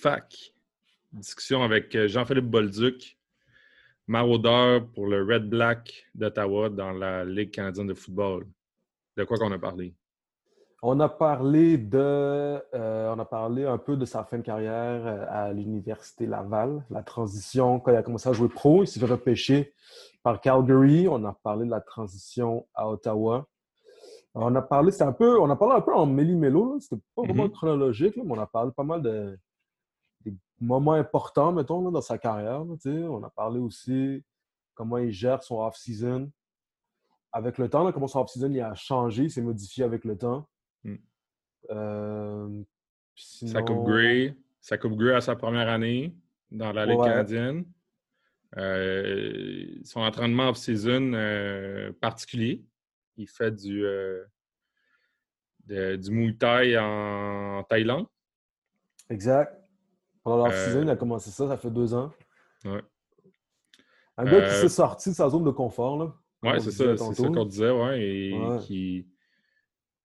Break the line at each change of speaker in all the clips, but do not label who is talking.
Fac. Discussion avec euh, Jean-Philippe Bolduc, maraudeur pour le Red Black d'Ottawa dans la Ligue canadienne de football. De quoi qu'on a parlé?
On a parlé de, euh, on a parlé un peu de sa fin de carrière euh, à l'université Laval, la transition quand il a commencé à jouer pro, il s'est fait repêcher par Calgary. On a parlé de la transition à Ottawa. On a parlé, c'est un peu, on a parlé un peu en méli-mélo, c'était pas vraiment
Mhm.
chronologique, là, mais on a parlé pas mal de des moments importants, mettons, là, dans sa carrière. là, on a parlé aussi comment il gère son off-season. Avec le temps, là, comment son off-season il a changé, s'est modifié avec le temps.
Mm.
Euh,
Sa coupe Grey. Sa coupe Grey à sa première année dans la Ligue
Ouais.
canadienne. Euh, son entraînement off-season euh, particulier. Il fait du, de- du Muay Thai en Thaïlande.
Exact. Pendant
Euh,
il a commencé ça, ça fait deux ans.
Ouais.
Un gars qui
Euh,
s'est sorti de sa zone de confort, là. on
c'est ça, c'est ça qu'on disait, ouais, et
Ouais.
qui,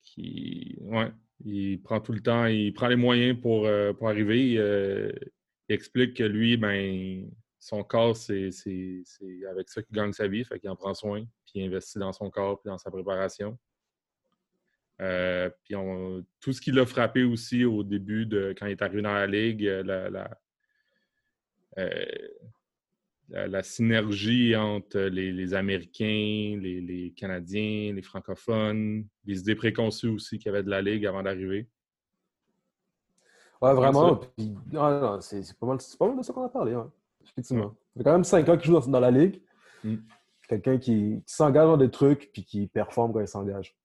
qui, ouais, il prend tout le temps, il prend les moyens pour, euh, pour arriver. euh, il explique que lui, ben, son corps, c'est avec ça qu'il gagne sa vie, fait qu'il en prend soin, puis il investit dans son corps, puis dans sa préparation. Euh, puis on- tout ce qui l'a frappé aussi au début de quand il est arrivé dans la ligue, euh, la, la- euh, la, la synergie entre les, les Américains, les, les Canadiens, les francophones, les idées préconçues aussi qu'il y avait de la Ligue avant d'arriver.
Ouais, vraiment. Puis, non, non, c'est c'est pas, mal- c'est pas mal de ça qu'on a parlé, ouais. Effectivement. Ça fait quand même cinq ans qu'il joue dans, dans la ligue.
Mm.
Quelqu'un qui, qui s'engage dans des trucs puis qui performe quand il s'engage.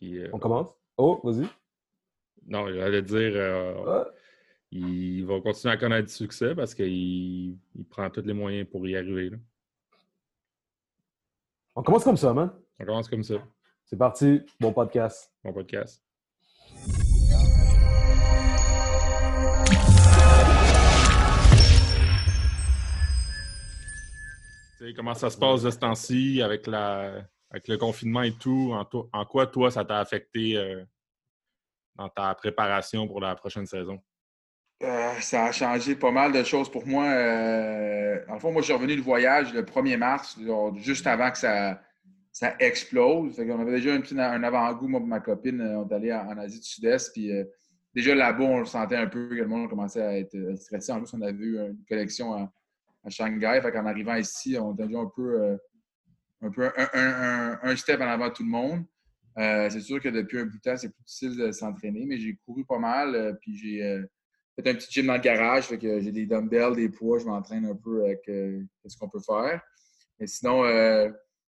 Puis, euh,
On commence? Oh, vas-y.
non, j'allais dire, euh, il va continuer à connaître du succès parce qu'il il prend tous les moyens pour y arriver. là.
On commence comme ça, man.
On commence comme ça,
C'est parti. Bon podcast.
mon podcast. Tu sais, comment ça se passe de ce temps-ci avec, la, avec le confinement et tout? En, to- en quoi, toi, ça t'a affecté euh, dans ta préparation pour la prochaine saison?
Euh, ça a changé pas mal de choses pour moi. Euh, en fond, moi, je suis revenu de voyage le 1er mars, genre, juste avant que ça, ça explose. Fait qu'on avait déjà un, avant-goût, moi et ma copine. euh, On est allé en, Asie du Sud-Est. Puis déjà là-bas, on le sentait un peu que le monde commençait à être stressé. En plus, on avait eu une collection à, à Shanghai. Fait qu'en arrivant ici, on était déjà un peu, un, peu un, step en avant de tout le monde. Euh, c'est sûr que depuis un bout de temps, c'est plus difficile de s'entraîner, mais j'ai couru pas mal. euh, puis j'ai. euh, fait un petit gym dans le garage, fait que j'ai des dumbbells, des poids, je m'entraîne un peu avec ce qu'on peut faire. Mais sinon,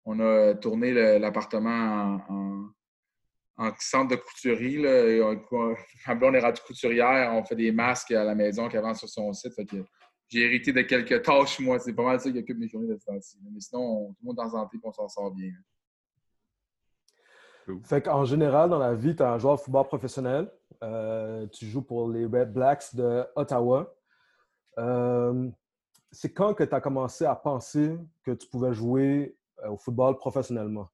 on a tourné l'appartement en, en- en centre de couturier. Là, et on- est rendue couturière, on fait des masques à la maison qu'elle vend sur son site. Fait que j'ai hérité de quelques tâches, moi. C'est pas mal ça qui occupe mes journées de ce temps-ci. Mais sinon, on- tout le monde est en santé et on s'en sort bien.
Fait qu'en général, dans la vie, tu es un joueur de football professionnel. Euh, tu joues pour les Red Blacks de Ottawa. Euh, c'est quand que tu as commencé à penser que tu pouvais jouer euh, au football professionnellement?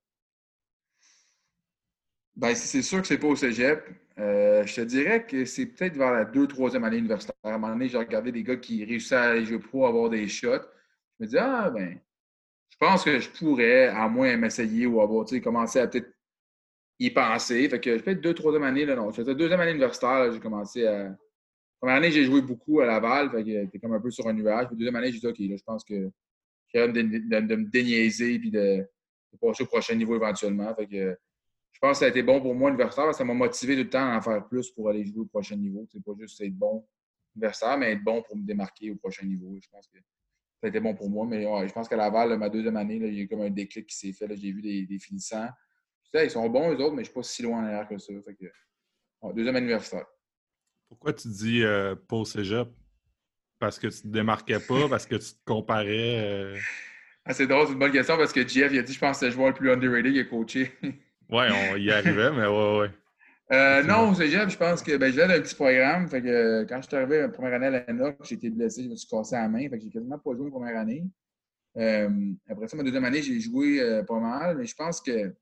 Ben, c'est sûr que c'est pas au cégep. Euh, je te dirais que c'est peut-être vers la deux, troisième année universitaire. À un moment donné, j'ai regardé des gars qui réussissaient à aller jouer pro, avoir des shots. Je me dis, ah, ben, je pense que je pourrais, à moins m'essayer ou avoir, tu sais, commencé à peut-être y penser. Fait que peut-être deux, troisième année, là, non. C'était deuxième année universitaire, j'ai commencé à. Première année, j'ai joué beaucoup à Laval, fait que t'es comme un peu sur un nuage. Puis deuxième année, j'ai dit, OK, là, je pense que j'ai de, de- de me déniaiser puis de, de passer au prochain niveau éventuellement. Fait que je pense que ça a été bon pour moi universitaire parce que ça m'a motivé tout le temps à en faire plus pour aller jouer au prochain niveau. C'est pas juste être bon universitaire, mais être bon pour me démarquer au prochain niveau. Je pense que ça a été bon pour moi. Mais ouais, je pense qu'à Laval, là, ma deuxième année, là, il y a eu comme un déclic qui s'est fait. J'ai vu des, des finissants. Sais, ils sont bons, eux autres, mais je ne suis pas si loin en arrière que ça. Fait que, ouais, deuxième année universitaire.
Pourquoi tu dis euh, au cégep? Parce que tu te démarquais pas, parce que tu te comparais. euh,
Ah, c'est drôle, c'est une bonne question parce que Jeff, il a dit, je pense que c'est le joueur le plus underrated qu'il a coaché.
Ouais, on y arrivait, mais ouais, ouais.
Euh, non, au cégep, je pense que ben, je viens d'un petit programme. Fait que, euh, quand je suis arrivé la première année à l'ANOC, j'ai été blessé, je me suis cassé la main. Fait que j'ai quasiment pas joué la première année. Euh, après ça, ma deuxième année, j'ai joué euh, pas mal, mais je pense que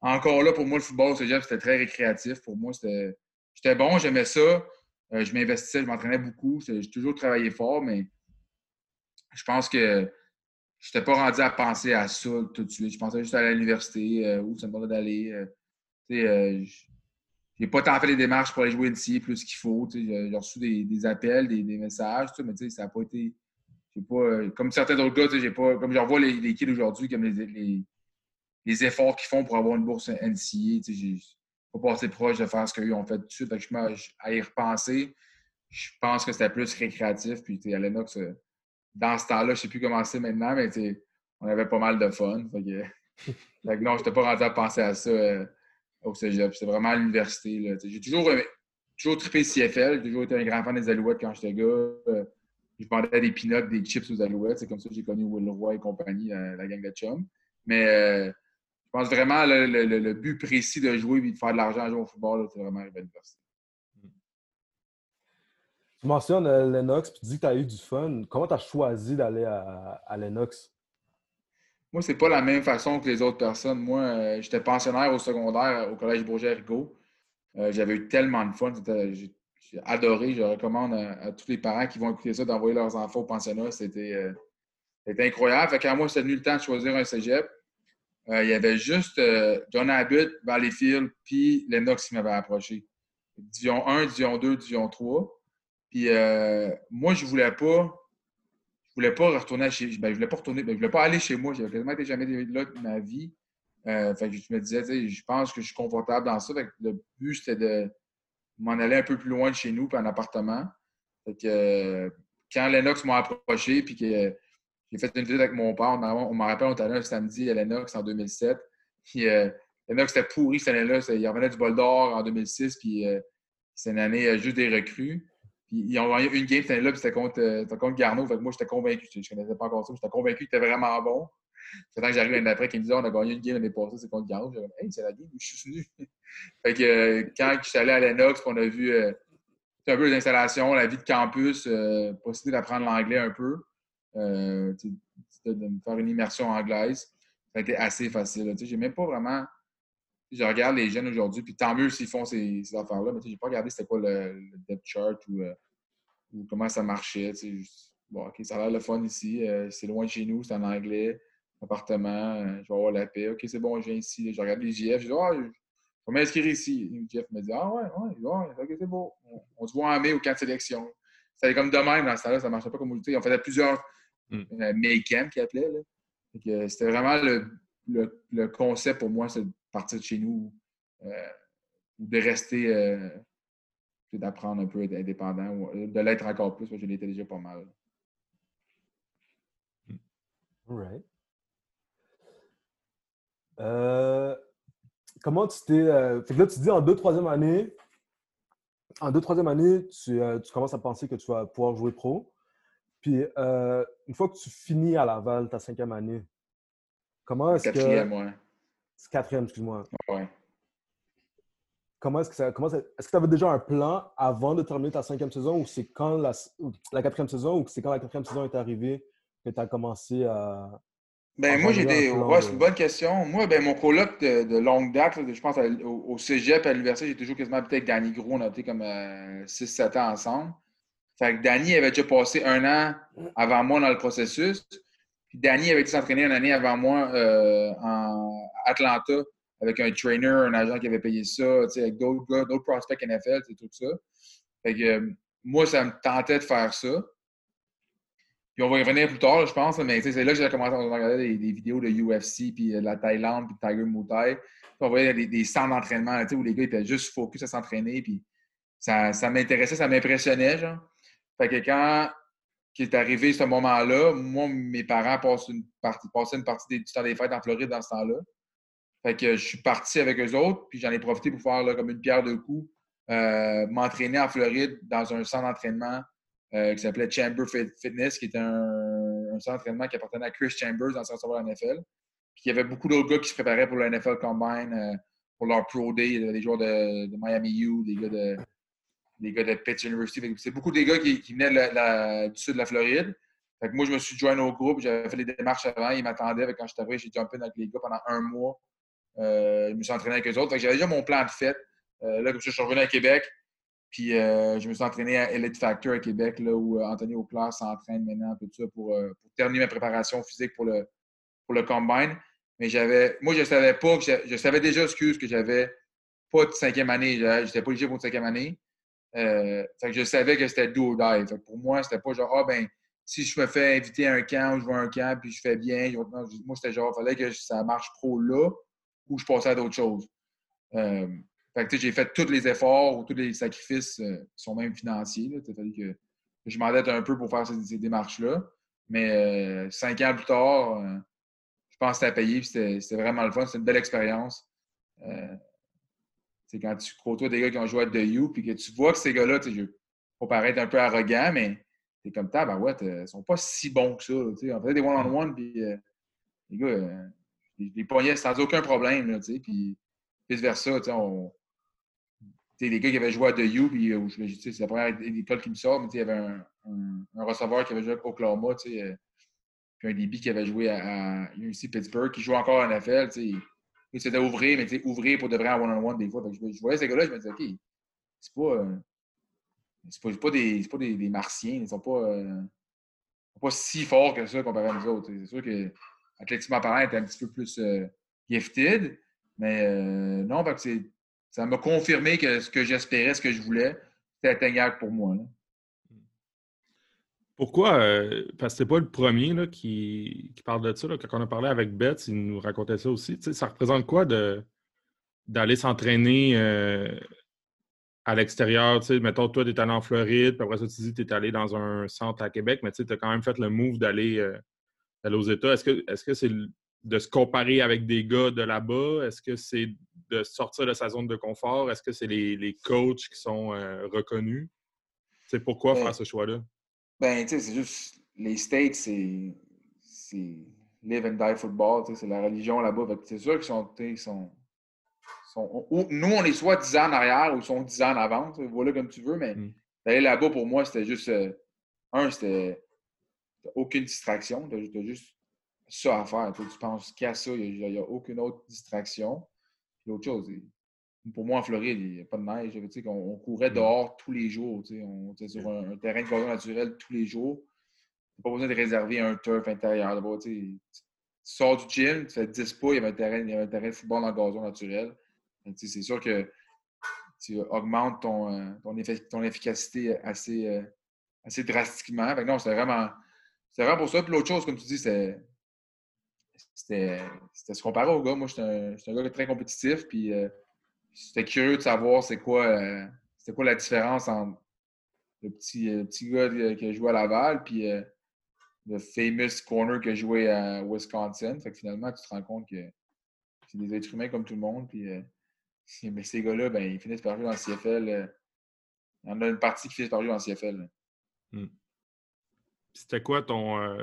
encore là, pour moi, le football au cégep, c'était très récréatif. Pour moi, c'était. J'étais bon, j'aimais ça. je m'investissais, je m'entraînais beaucoup. J'ai toujours travaillé fort, mais je pense que je n'étais pas rendu à penser à ça tout de suite. Je pensais juste à l'université, où ça me demandait d'aller. Euh, j'ai pas tant fait les démarches pour aller jouer ici plus qu'il faut. J'ai reçu des, appels, des, messages, mais ça n'a pas été. Pas, euh, comme certains autres gars, j'ai pas. Comme je revois les, les kids aujourd'hui, comme les, efforts qu'ils font pour avoir une bourse NCA, j'ai pas passé proche de faire ce qu'ils ont fait tout de suite. à y repenser, je pense que c'était plus récréatif. Puis à Lennox, euh, dans ce temps-là, je ne sais plus comment c'est maintenant, mais on avait pas mal de fun. Non, je n'étais pas rendu à penser à ça au cégep. C'est vraiment à l'université. J'ai toujours, toujours trippé CFL. J'ai toujours été un grand fan des Alouettes quand j'étais gars. Euh, je vendais des peanuts, des chips aux Alouettes. C'est comme ça que j'ai connu Will Roy et compagnie, la, gang de chum. Mais euh, je pense vraiment le, le, but précis de jouer et de faire de l'argent à jouer au football, c'est vraiment à l'université.
Tu mentionnes euh, Lennox, puis tu dis que tu as eu du fun. Comment tu as choisi d'aller à, à Lennox?
Moi, c'est pas la même façon que les autres personnes. Moi, euh, j'étais pensionnaire au secondaire au Collège Bourget-Rigaud. Euh, j'avais eu tellement de fun. J'ai adoré. Je recommande à, tous les parents qui vont écouter ça d'envoyer leurs enfants au pensionnat. C'était euh, incroyable. Fait qu'à moi, c'était venu le temps de choisir un cégep. il y avait juste John Abbott, Valleyfield, puis Lennox qui m'avait approché. Division 1, Division 2, Division 3. Puis moi, je voulais pas je voulais pas retourner chez ben, je voulais pas retourner, ben, je voulais pas aller chez moi. J'avais quasiment été jamais là de ma vie. Euh, je me disais, je pense que je suis confortable dans ça. le but, c'était de m'en aller un peu plus loin de chez nous, puis un appartement. Euh, quand Lennox m'a approché, puis que j'ai fait une visite avec mon père, on m'a rappelé, on était allé un samedi à Lennox en 2007. Puis euh, Lennox était pourri cette année-là. Il revenait du bol d'or en 2006, puis c'est une année juste des recrues. Ils ont gagné une game cette année-là, puis c'était contre, euh, contre Garneau. Fait que moi, j'étais convaincu. Je ne connaissais pas encore ça. J'étais convaincu qu'il était vraiment bon. C'est temps que j'arrive l'année d'après qu'il me disait on a gagné une game l'année passée, c'est contre Garneau. J'ai dit Hey, c'est la game je suis venu. fait que euh, quand je suis allé à Lennox, on a vu euh, un peu d'installation, la vie de campus, euh, possibilité d'apprendre l'anglais un peu, de, de, me faire une immersion anglaise. Ça a été assez facile. J'ai même pas vraiment je regarde les jeunes aujourd'hui, puis tant mieux s'ils font ces, affaires-là, mais je n'ai pas regardé c'était quoi le, depth chart ou, euh, ou, comment ça marchait. bon, OK, ça a l'air le fun ici, euh, c'est loin de chez nous, c'est en anglais, appartement, euh, je vais avoir la paix. OK, c'est bon, je viens ici. Je regarde les JF, je dis, ah, je vais m'inscrire ici. Et Jeff me dit, ah ouais, ouais, ouais OK, c'est beau. On, se voit en mai au camp de sélection. C'était comme de même dans ce temps-là, ça ne marchait pas comme on On faisait plusieurs mm. May camp qui appelait. C'était vraiment le, le, le, concept pour moi, c'est partir de chez nous euh, ou de rester, euh, d'apprendre un peu à être indépendant ou euh, de l'être encore plus, parce que je l'étais déjà pas mal.
All comment tu t'es. là, tu dis en deux, troisième année, en deux, troisième année, tu, tu, commences à penser que tu vas pouvoir jouer pro. Puis, une fois que tu finis à Laval, ta cinquième année, comment est-ce que.
Quatrième, ouais.
C'est quatrième, excuse-moi.
Ouais.
Comment est-ce que ça. Comment Est-ce que tu avais déjà un plan avant de terminer ta cinquième saison ou c'est quand la, la quatrième saison ou c'est quand la quatrième saison est arrivée que tu as commencé à.
Ben, moi, j'ai des. Ouais, c'est une bonne question. Moi, ben, mon coloc de, longue date, je pense au, cégep, à l'université, j'ai toujours quasiment peut-être Danny Gros, on a été comme 6-7 euh, ans ensemble. Fait que Danny avait déjà passé un an avant moi dans le processus. Puis Danny avait été s'entraîner une année avant moi euh, en Atlanta avec un trainer, un agent qui avait payé ça, avec d'autres gars, d'autres prospects NFL, tout ça. Fait que euh, moi, ça me tentait de faire ça. Puis on va y revenir plus tard, je pense, mais c'est là que j'ai commencé à regarder des, vidéos de UFC, puis euh, de la Thaïlande, puis de Tiger Muay. Puis on voyait des, des centres d'entraînement où les gars étaient juste focus à s'entraîner, puis ça, ça m'intéressait, ça m'impressionnait, genre. Fait que quand qui est arrivé ce moment-là, moi, mes parents passaient une partie, partie du temps des fêtes en Floride dans ce temps-là. Fait que je suis parti avec eux autres, puis j'en ai profité pour faire comme une pierre de coups, euh, m'entraîner en Floride dans un centre d'entraînement euh, qui s'appelait Chamber Fitness, qui était un, centre d'entraînement qui appartenait à Chris Chambers, dans de la NFL. Puis il y avait beaucoup d'autres gars qui se préparaient pour le NFL Combine, euh, pour leur Pro Day, des joueurs de, de Miami U, des gars de, des gars de Pitt University. C'est beaucoup des gars qui, venaient du sud de la Floride. Moi, je me suis joint au groupe, j'avais fait les démarches avant, ils m'attendaient. Quand je suis arrivé, j'ai jumpé avec les gars pendant un mois. Euh, je me suis entraîné avec eux autres. J'avais déjà mon plan de fête. Euh, là, comme ça, je suis revenu à Québec. Puis je me suis entraîné à Elite Factor à Québec, où Anthony Auclair s'entraîne maintenant, tout ça, pour, terminer ma préparation physique pour le, combine. Mais j'avais. Moi, je savais pas que je, savais déjà, excuse, que j'avais pas de cinquième année. J'étais pas éligible pour une cinquième année. Euh, fait que je savais que c'était do or pour moi, c'était pas genre, ah ben, si je me fais inviter à un camp ou je vois un camp puis je fais bien, moi, c'était genre, fallait que ça marche pro là ou je passais à d'autres choses. Euh, fait que j'ai fait tous les efforts ou tous les sacrifices euh, qui sont même financiers. Il fallu que, je m'endette un peu pour faire ces, démarches-là. Mais cinq ans plus tard, je pense que c'était payé c'était vraiment le fun. C'était une belle expérience. C'est quand tu côtoies des gars qui ont joué à The You, puis que tu vois que ces gars-là, tu sais, faut paraître un peu arrogant, mais t'es comme ça, ben ouais, ils sont pas si bons que ça. Tu sais. On faisait des one-on-one, puis euh, les gars, euh, les poignets sans aucun problème, là, tu sais, puis vice-versa, tu sais, on... les gars qui avaient joué à The You, puis euh, c'est la première école qui me sort, mais il y avait un, un, receveur qui avait joué à Oklahoma, tu sais, puis un DB qui avait joué à, à UC Pittsburgh, qui joue encore en NFL, tu sais c'était ouvrir, mais tu sais, ouvrir pour de vrai en one-on-one des fois. je, voyais ces gars-là, je me disais, OK, c'est pas, euh, c'est pas, des, pas des, martiens, ils sont pas, euh, pas si forts que ça comparé à nous autres. C'est sûr que athlétiquement parlant, était un petit peu plus euh, gifted, mais non, parce que ça m'a confirmé que ce que j'espérais, ce que je voulais, c'était atteignable pour moi.
Pourquoi? Euh, parce que c'est pas le premier là, qui, parle de ça. Quand on a parlé avec Beth, il nous racontait ça aussi. ça représente quoi d'aller s'entraîner euh, à l'extérieur? Mettons, toi, tu es allé en Floride, puis après ça, tu dis que tu es allé dans un centre à Québec, mais tu as quand même fait le move d'aller euh, aux États. Est-ce que est-ce que c'est de se comparer avec des gars de là-bas? Est-ce que c'est de sortir de sa zone de confort? Est-ce que c'est les, coachs qui sont reconnus? C'est pourquoi faire ce choix-là?
Ben, tu sais, c'est juste. Les States, c'est. live and die football, tu sais, c'est la religion là-bas. C'est sûr qu'ils sont. sont, sont nous, on est soit 10 ans en arrière ou ils sont 10 ans en avant. Voilà comme tu veux, mais mm. d'aller là-bas, pour moi, c'était juste. Euh, un, c'était. Aucune distraction. Tu as, juste ça à faire. Tu penses qu'à ça, il n'y a, aucune autre distraction. L'autre chose, pour moi, en Floride, il n'y a pas de neige. On, on, courait mm. dehors tous les jours. On était sur un, terrain de gazon naturel tous les jours. Tu pas besoin de réserver un turf intérieur. tu sors du gym, tu fais 10 pas, il y avait un terrain, il y avait un terrain de football dans le gazon naturel. C'est sûr que tu augmentes ton, euh, ton, efficacité assez, euh, assez drastiquement. non, c'était vraiment, vraiment pour ça. Puis l'autre chose, comme tu dis, c'était se comparer au gars. Moi, j'étais un, un, gars très compétitif. Puis euh, J'étais curieux de savoir c'est quoi, euh, quoi la différence entre le petit, euh, petit gars qui a joué à Laval puis euh, le famous corner qui a joué à Wisconsin. Fait que finalement, tu te rends compte que c'est des êtres humains comme tout le monde. Puis, mais ces gars-là, ben, ils finissent par jouer dans le CFL. il y en a une partie qui finit par jouer dans le CFL. Hmm.
C'était quoi ton.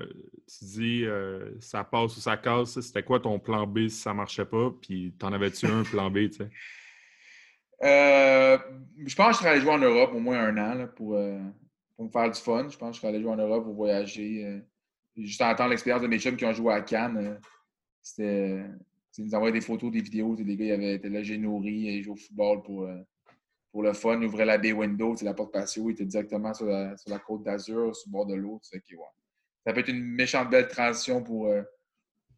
tu dis ça passe ou ça casse, c'était quoi ton plan B si ça marchait pas? Puis t'en avais-tu un plan B, tu sais?
Euh, je pense que je serais allé jouer en Europe au moins un an pour, euh, pour, me faire du fun. Je pense que je serais allé jouer en Europe pour voyager. Euh, juste entendre l'expérience de mes chums qui ont joué à Cannes. C'était. Ils nous envoyaient des photos, des vidéos. Les gars ils avaient, été là, j'ai nourri, ils jouaient au football pour, pour le fun. Ils ouvraient la baie window, la porte patio, ils étaient directement sur la, sur la côte d'Azur, sur le bord de l'eau. Ça peut être une méchante belle transition pour,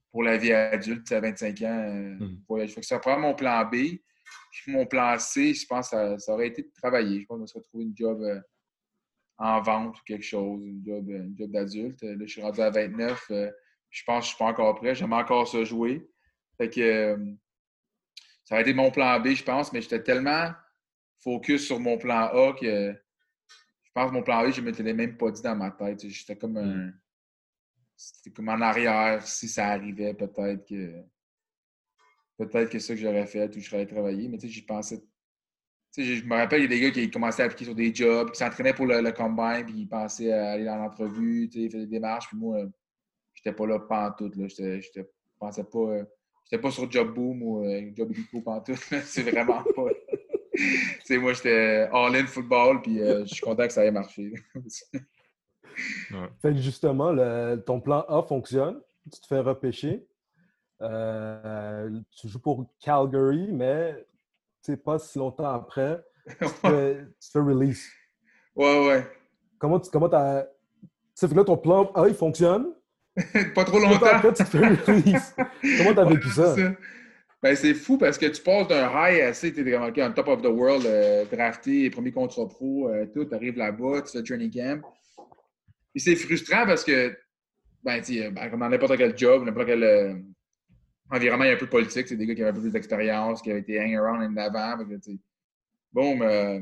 pour la vie adulte à 25 ans. Mm. que ça prend mon plan B mon plan C, je pense que ça, aurait été de travailler. Je pense que je me retrouver une job euh, en vente ou quelque chose, une job, euh, job d'adulte. Là, je suis rendu à 29. Euh, je pense que je ne suis pas encore prêt. J'aime encore ça jouer. Fait que ça aurait été mon plan B, je pense, mais j'étais tellement focus sur mon plan A que je pense que mon plan B, je ne me l'ai même pas dit dans ma tête. J'étais comme un. Mm. C'était comme en arrière, si ça arrivait, peut-être que peut-être que c'est ça que j'aurais fait ou je serais allé travailler. Mais tu sais, j'y pensais. Tu sais, je me rappelle, il y a des gars qui commençaient à appliquer sur des jobs, qui s'entraînaient pour le, combine, puis ils pensaient à aller dans l'entrevue, tu sais, ils faisaient des démarches. Puis moi, j'étais pas là pantoute. Là. J'étais, j'étais, pensais pas. Euh, j'étais pas sur Job Boom ou euh, Job Eco pantoute. c'est vraiment pas. tu sais, moi, j'étais all-in football, puis euh, je suis content que ça ait marché.
Fait que justement, ton plan A fonctionne, tu te fais repêcher. Euh, tu joues pour Calgary, mais pas si longtemps après, tu, fais, tu fais release.
Ouais, ouais.
Comment tu comment as. Tu sais, fait que là, ton plan A, il fonctionne.
pas trop longtemps.
Après, tu te fais release. comment t'as
Ouais,
vécu ça?
c'est Ben, c'est fou parce que tu passes d'un high assez, tu es comme OK, on top of the world, euh, drafté, premier contrat pro, euh, tout, tu arrives là-bas, tu fais training camp. Et c'est frustrant parce que, ben, tu sais, ben, comme dans n'importe quel job, n'importe quel environnement, a un peu politique. C'est des gars qui avaient un peu plus d'expérience, qui avaient été hang around en avant. fait que, tu sais, Boum, euh,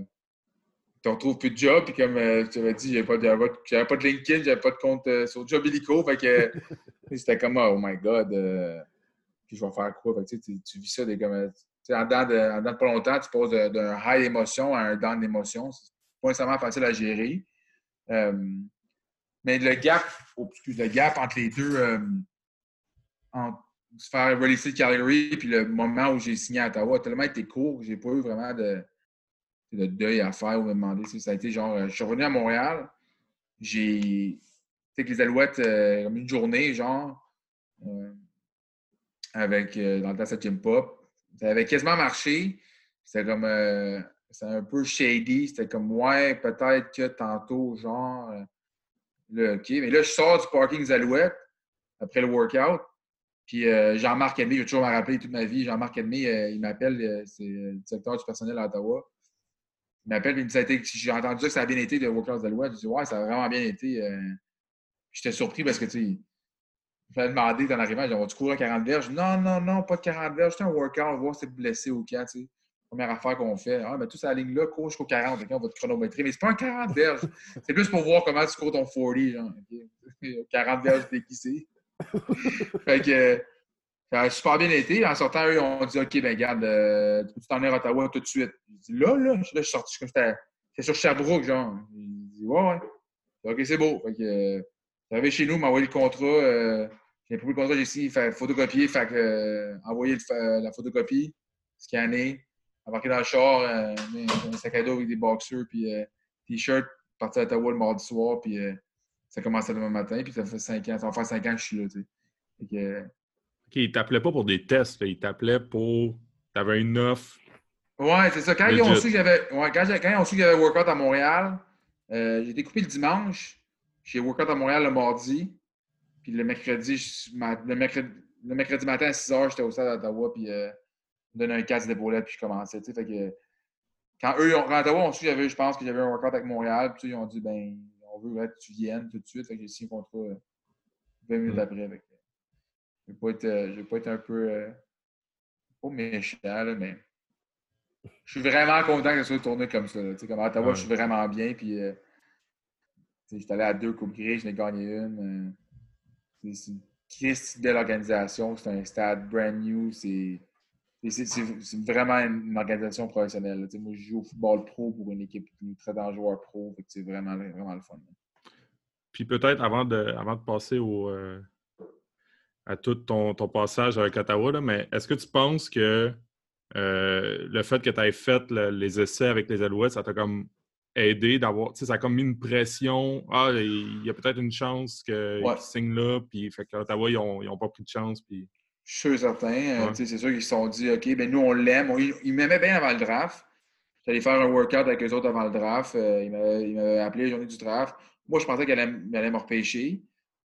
tu retrouves plus de job. Puis comme euh, tu avais dit, j'avais pas, de- pas, de LinkedIn, j'avais pas de compte euh, sur Job Illico. Fait que c'était comme, oh my God. euh, puis je vais faire quoi? Fait que, tu, vis ça des comme. En dedans, de, en dedans de pas longtemps, tu passes d'un high d'émotion à un down d'émotion. C'est pas nécessairement facile à gérer. Mais le gap, oh, excuse, le gap entre les deux, entre se faire releaser de Calgary puis le moment où j'ai signé à Ottawa a tellement été court que j'ai pas eu vraiment de, de deuil à faire ou me demander. sais, Ça a été genre, euh, je suis revenu à Montréal, j'ai, tu sais, les Alouettes, euh, comme une journée, genre, euh, avec, dans le temps, septième pop. Ça avait quasiment marché. C'était comme, c'était un peu shady. C'était comme, ouais, peut-être que tantôt, genre, là, OK. Mais là, je sors du parking des Alouettes après le workout. Puis euh, Jean-Marc Edmé, je vais toujours me rappeler toute ma vie. Jean-Marc Edmé, euh, il m'appelle, euh, c'est le directeur du personnel à Ottawa. Il m'appelle, il me dit j'ai entendu que ça a bien été de workout des Alouettes. Je dis, ouais, ça a vraiment bien été. J'étais surpris parce que, tu sais, je m'avais demandé dans l'arrivée, genre, tu cours à 40 verges? Non, non, non, pas de 40 verges. C'était un workout, voir si t'es blessé au camp, tu sais. Première affaire qu'on fait. Ah, ben, tout ça, la ligne là, cours jusqu'au 40, OK, on va te chronométrer. Mais c'est pas un 40 verges. C'est plus pour voir comment tu cours ton 40, genre. OK? 40 verges déguisé. Fait que, euh, ça a super bien été. En sortant, eux, on dit OK, ben, garde, euh, tu t'en venir à Ottawa tout de suite. Je dis là, là, je suis sorti, comme j'étais j'étais sur Sherbrooke, genre. Il dit ouais, ouais. OK, c'est beau. Fait que, euh, chez nous, m'a envoyé le contrat. euh, j'ai pris le contrat, j'ai signé, fait photocopier, fait envoyer la photocopie, scanner, embarquer dans le char, un sac à dos avec des boxers, puis t-shirt, partir à Ottawa le mardi soir, puis ça commençait le matin, puis ça fait cinq ans, ça va faire cinq ans que je suis là, tu sais. Que, euh,
OK, il t'appelait pas pour des tests, là. il t'appelait pour. T'avais une offre.
Ouais, c'est ça. Quand ils ont su que j'avais ouais, quand, quand ils ont su que j'avais workout à Montréal, euh, j'ai été coupé le dimanche. J'ai workout à Montréal le mardi. Puis le mercredi, je- le, mercredi, le mercredi matin à 6 h, j'étais au stade d'Ottawa. Puis euh, ils me donnaient un casque d'épaulette. Puis je commençais. tu sais, Fait que, quand eux, ils ont, quand Ottawa ont su je pense que j'avais un workout avec Montréal. Puis ils ont dit, ben, on veut que tu viennes tout de suite. J'ai signé un contrat euh, 20 minutes
Mm.
après. Que, je vais être, euh, vais pas être un peu. euh, pas méchant, là, mais je suis vraiment content que ça soit tourné comme ça. là. Tu sais, Comme à Ottawa,
Ouais.
je suis vraiment bien. Puis, euh, j'étais allé à deux Coupes Grises, j'en ai gagné une. euh, c'est une Christ belle organisation. C'est un stade brand new. C'est c'est- vraiment une organisation professionnelle. moi, je joue au football pro pour une équipe qui nous traite en joueur pro. C'est vraiment, vraiment le fun. là.
Puis peut-être avant de, avant de passer au, euh, à tout ton, ton passage avec Ottawa, là, mais est-ce que tu penses que euh, le fait que tu aies fait le- les essais avec les Alouettes, ça t'a comme aidé d'avoir. Ça a comme mis une pression. Ah, il y a peut-être une chance qu'ils
Ouais.
signent là, puis fait qu'Ottawa, ils n'ont ils ont pas pris de chance. Puis...
Je suis certain. Euh,
Ouais.
C'est sûr qu'ils se sont dit, OK, ben nous, on l'aime. Ils m'aimaient bien avant le draft. J'allais faire un workout avec eux autres avant le draft. Euh, ils m'avaient appelé la journée du draft. Moi, je pensais qu'elle allait, m- elle allait me repêcher.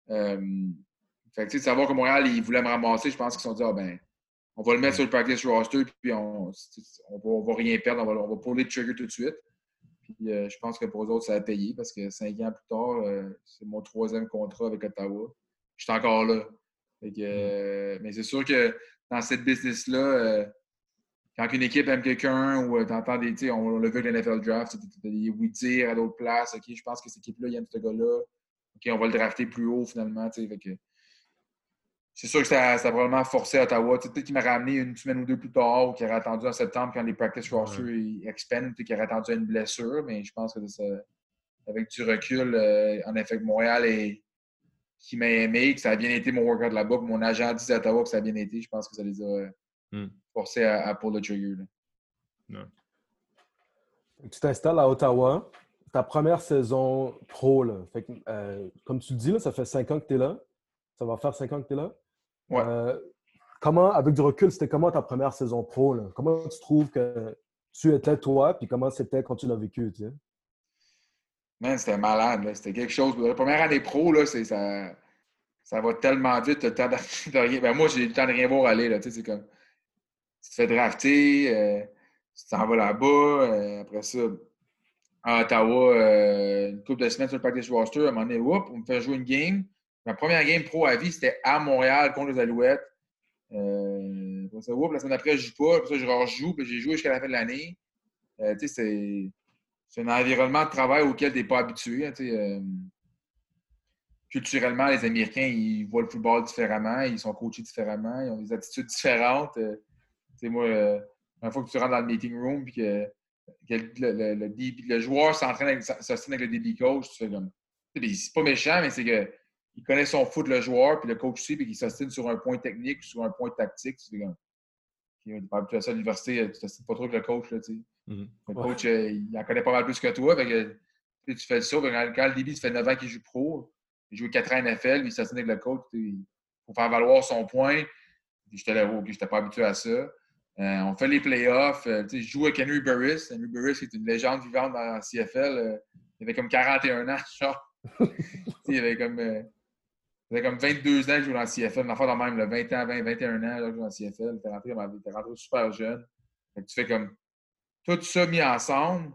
Euh, fait que, tu sais, de savoir que Montréal, ils voulaient me ramasser, je pense qu'ils se sont dit, ah ben, on va le mettre sur le practice roster, puis on on va, on va rien perdre, on va, on va trigger tout de suite. Puis euh, je pense que pour eux autres, ça a payé parce que cinq ans plus tard, euh, c'est mon troisième contrat avec Ottawa. Je suis encore là. Fait que, euh, mais c'est sûr que dans cette business-là, euh, quand une équipe aime quelqu'un ou tu entends des. sais, On l'a vu avec le NFL Draft, tu as des oui-dire à d'autres places. OK, je pense que cette équipe-là, il aime ce gars-là. OK, on va le drafter plus haut finalement. c'est sûr que ça, ça a probablement forcé Ottawa. Peut-être qu'il m'aurait ramené une semaine ou deux plus tard ou qu'il aurait attendu en septembre quand les practice rosters ils expandent, qu'il aurait attendu à une blessure. Mais je pense que ça, avec du recul, euh, en effet, que Montréal est qui m'a aimé, que ça a bien été mon workout là-bas, que mon agent disait à Ottawa que ça a bien été, je pense que ça les a euh,
Hmm.
forcés à, à pull le trigger. là.
Tu t'installes à Ottawa, ta première saison pro. Là. Fait que, euh, comme tu le dis, là, ça fait cinq ans que tu es là. Ça va faire cinq ans que tu es là.
Ouais.
Euh, comment, avec du recul, c'était comment ta première saison pro? Là? Comment tu trouves que tu étais toi, puis comment c'était quand tu l'as vécu, tu sais?
C'était malade, C'était quelque chose. La première année pro, là, c'est ça. Ça va tellement vite, le temps de, rien. Ben, moi, j'ai le temps de rien voir aller, là. Tu sais, c'est comme. Tu te fais drafter, euh, tu t'en vas là-bas. Euh, après ça, à Ottawa, euh, une couple de semaines sur le practice roster, à un moment donné, on me fait jouer une game. Ma première game pro à vie, c'était à Montréal contre les Alouettes. Euh, ça, la semaine après, je joue pas. Après ça, je rejoue. Puis j'ai joué jusqu'à la fin de l'année. Euh, c'est, un environnement de travail auquel tu n'es pas habitué. Hein, euh, culturellement, les Américains, ils voient le football différemment. Ils sont coachés différemment. Ils ont des attitudes différentes. moi, une fois que tu rentres dans le meeting room puis que, le, le, joueur s'entraîne avec, avec le DB coach, tu fais comme. C'est pas méchant, mais c'est que il connaît son foot, le joueur, puis le coach aussi, puis qu'il s'ostine sur un point technique, sur un point tactique. C'est comme. Tu habitué à ça à l'université, tu t'ostines pas trop avec le coach. Là, Le coach, euh, il en connaît pas mal plus que toi. Fait que, tu fais ça. Quand le début, ça fait 9 ans qu'il joue pro, il joue 4 ans à NFL, il s'ostine avec le coach pour faire valoir son point. J'étais là, je j'étais pas habitué à ça. Euh, on fait les playoffs. Euh, je joue avec Henry Burris. Henry Burris est une légende vivante dans la CFL. il avait comme 41 ans, genre. il avait comme. Ça fait comme 22 ans que je joue dans la CFL. Affaire de même, 20 ans, 20, 21 ans, que je joue dans la CFL. T'es rentré, rentré, super jeune. tu fais comme tout ça mis ensemble.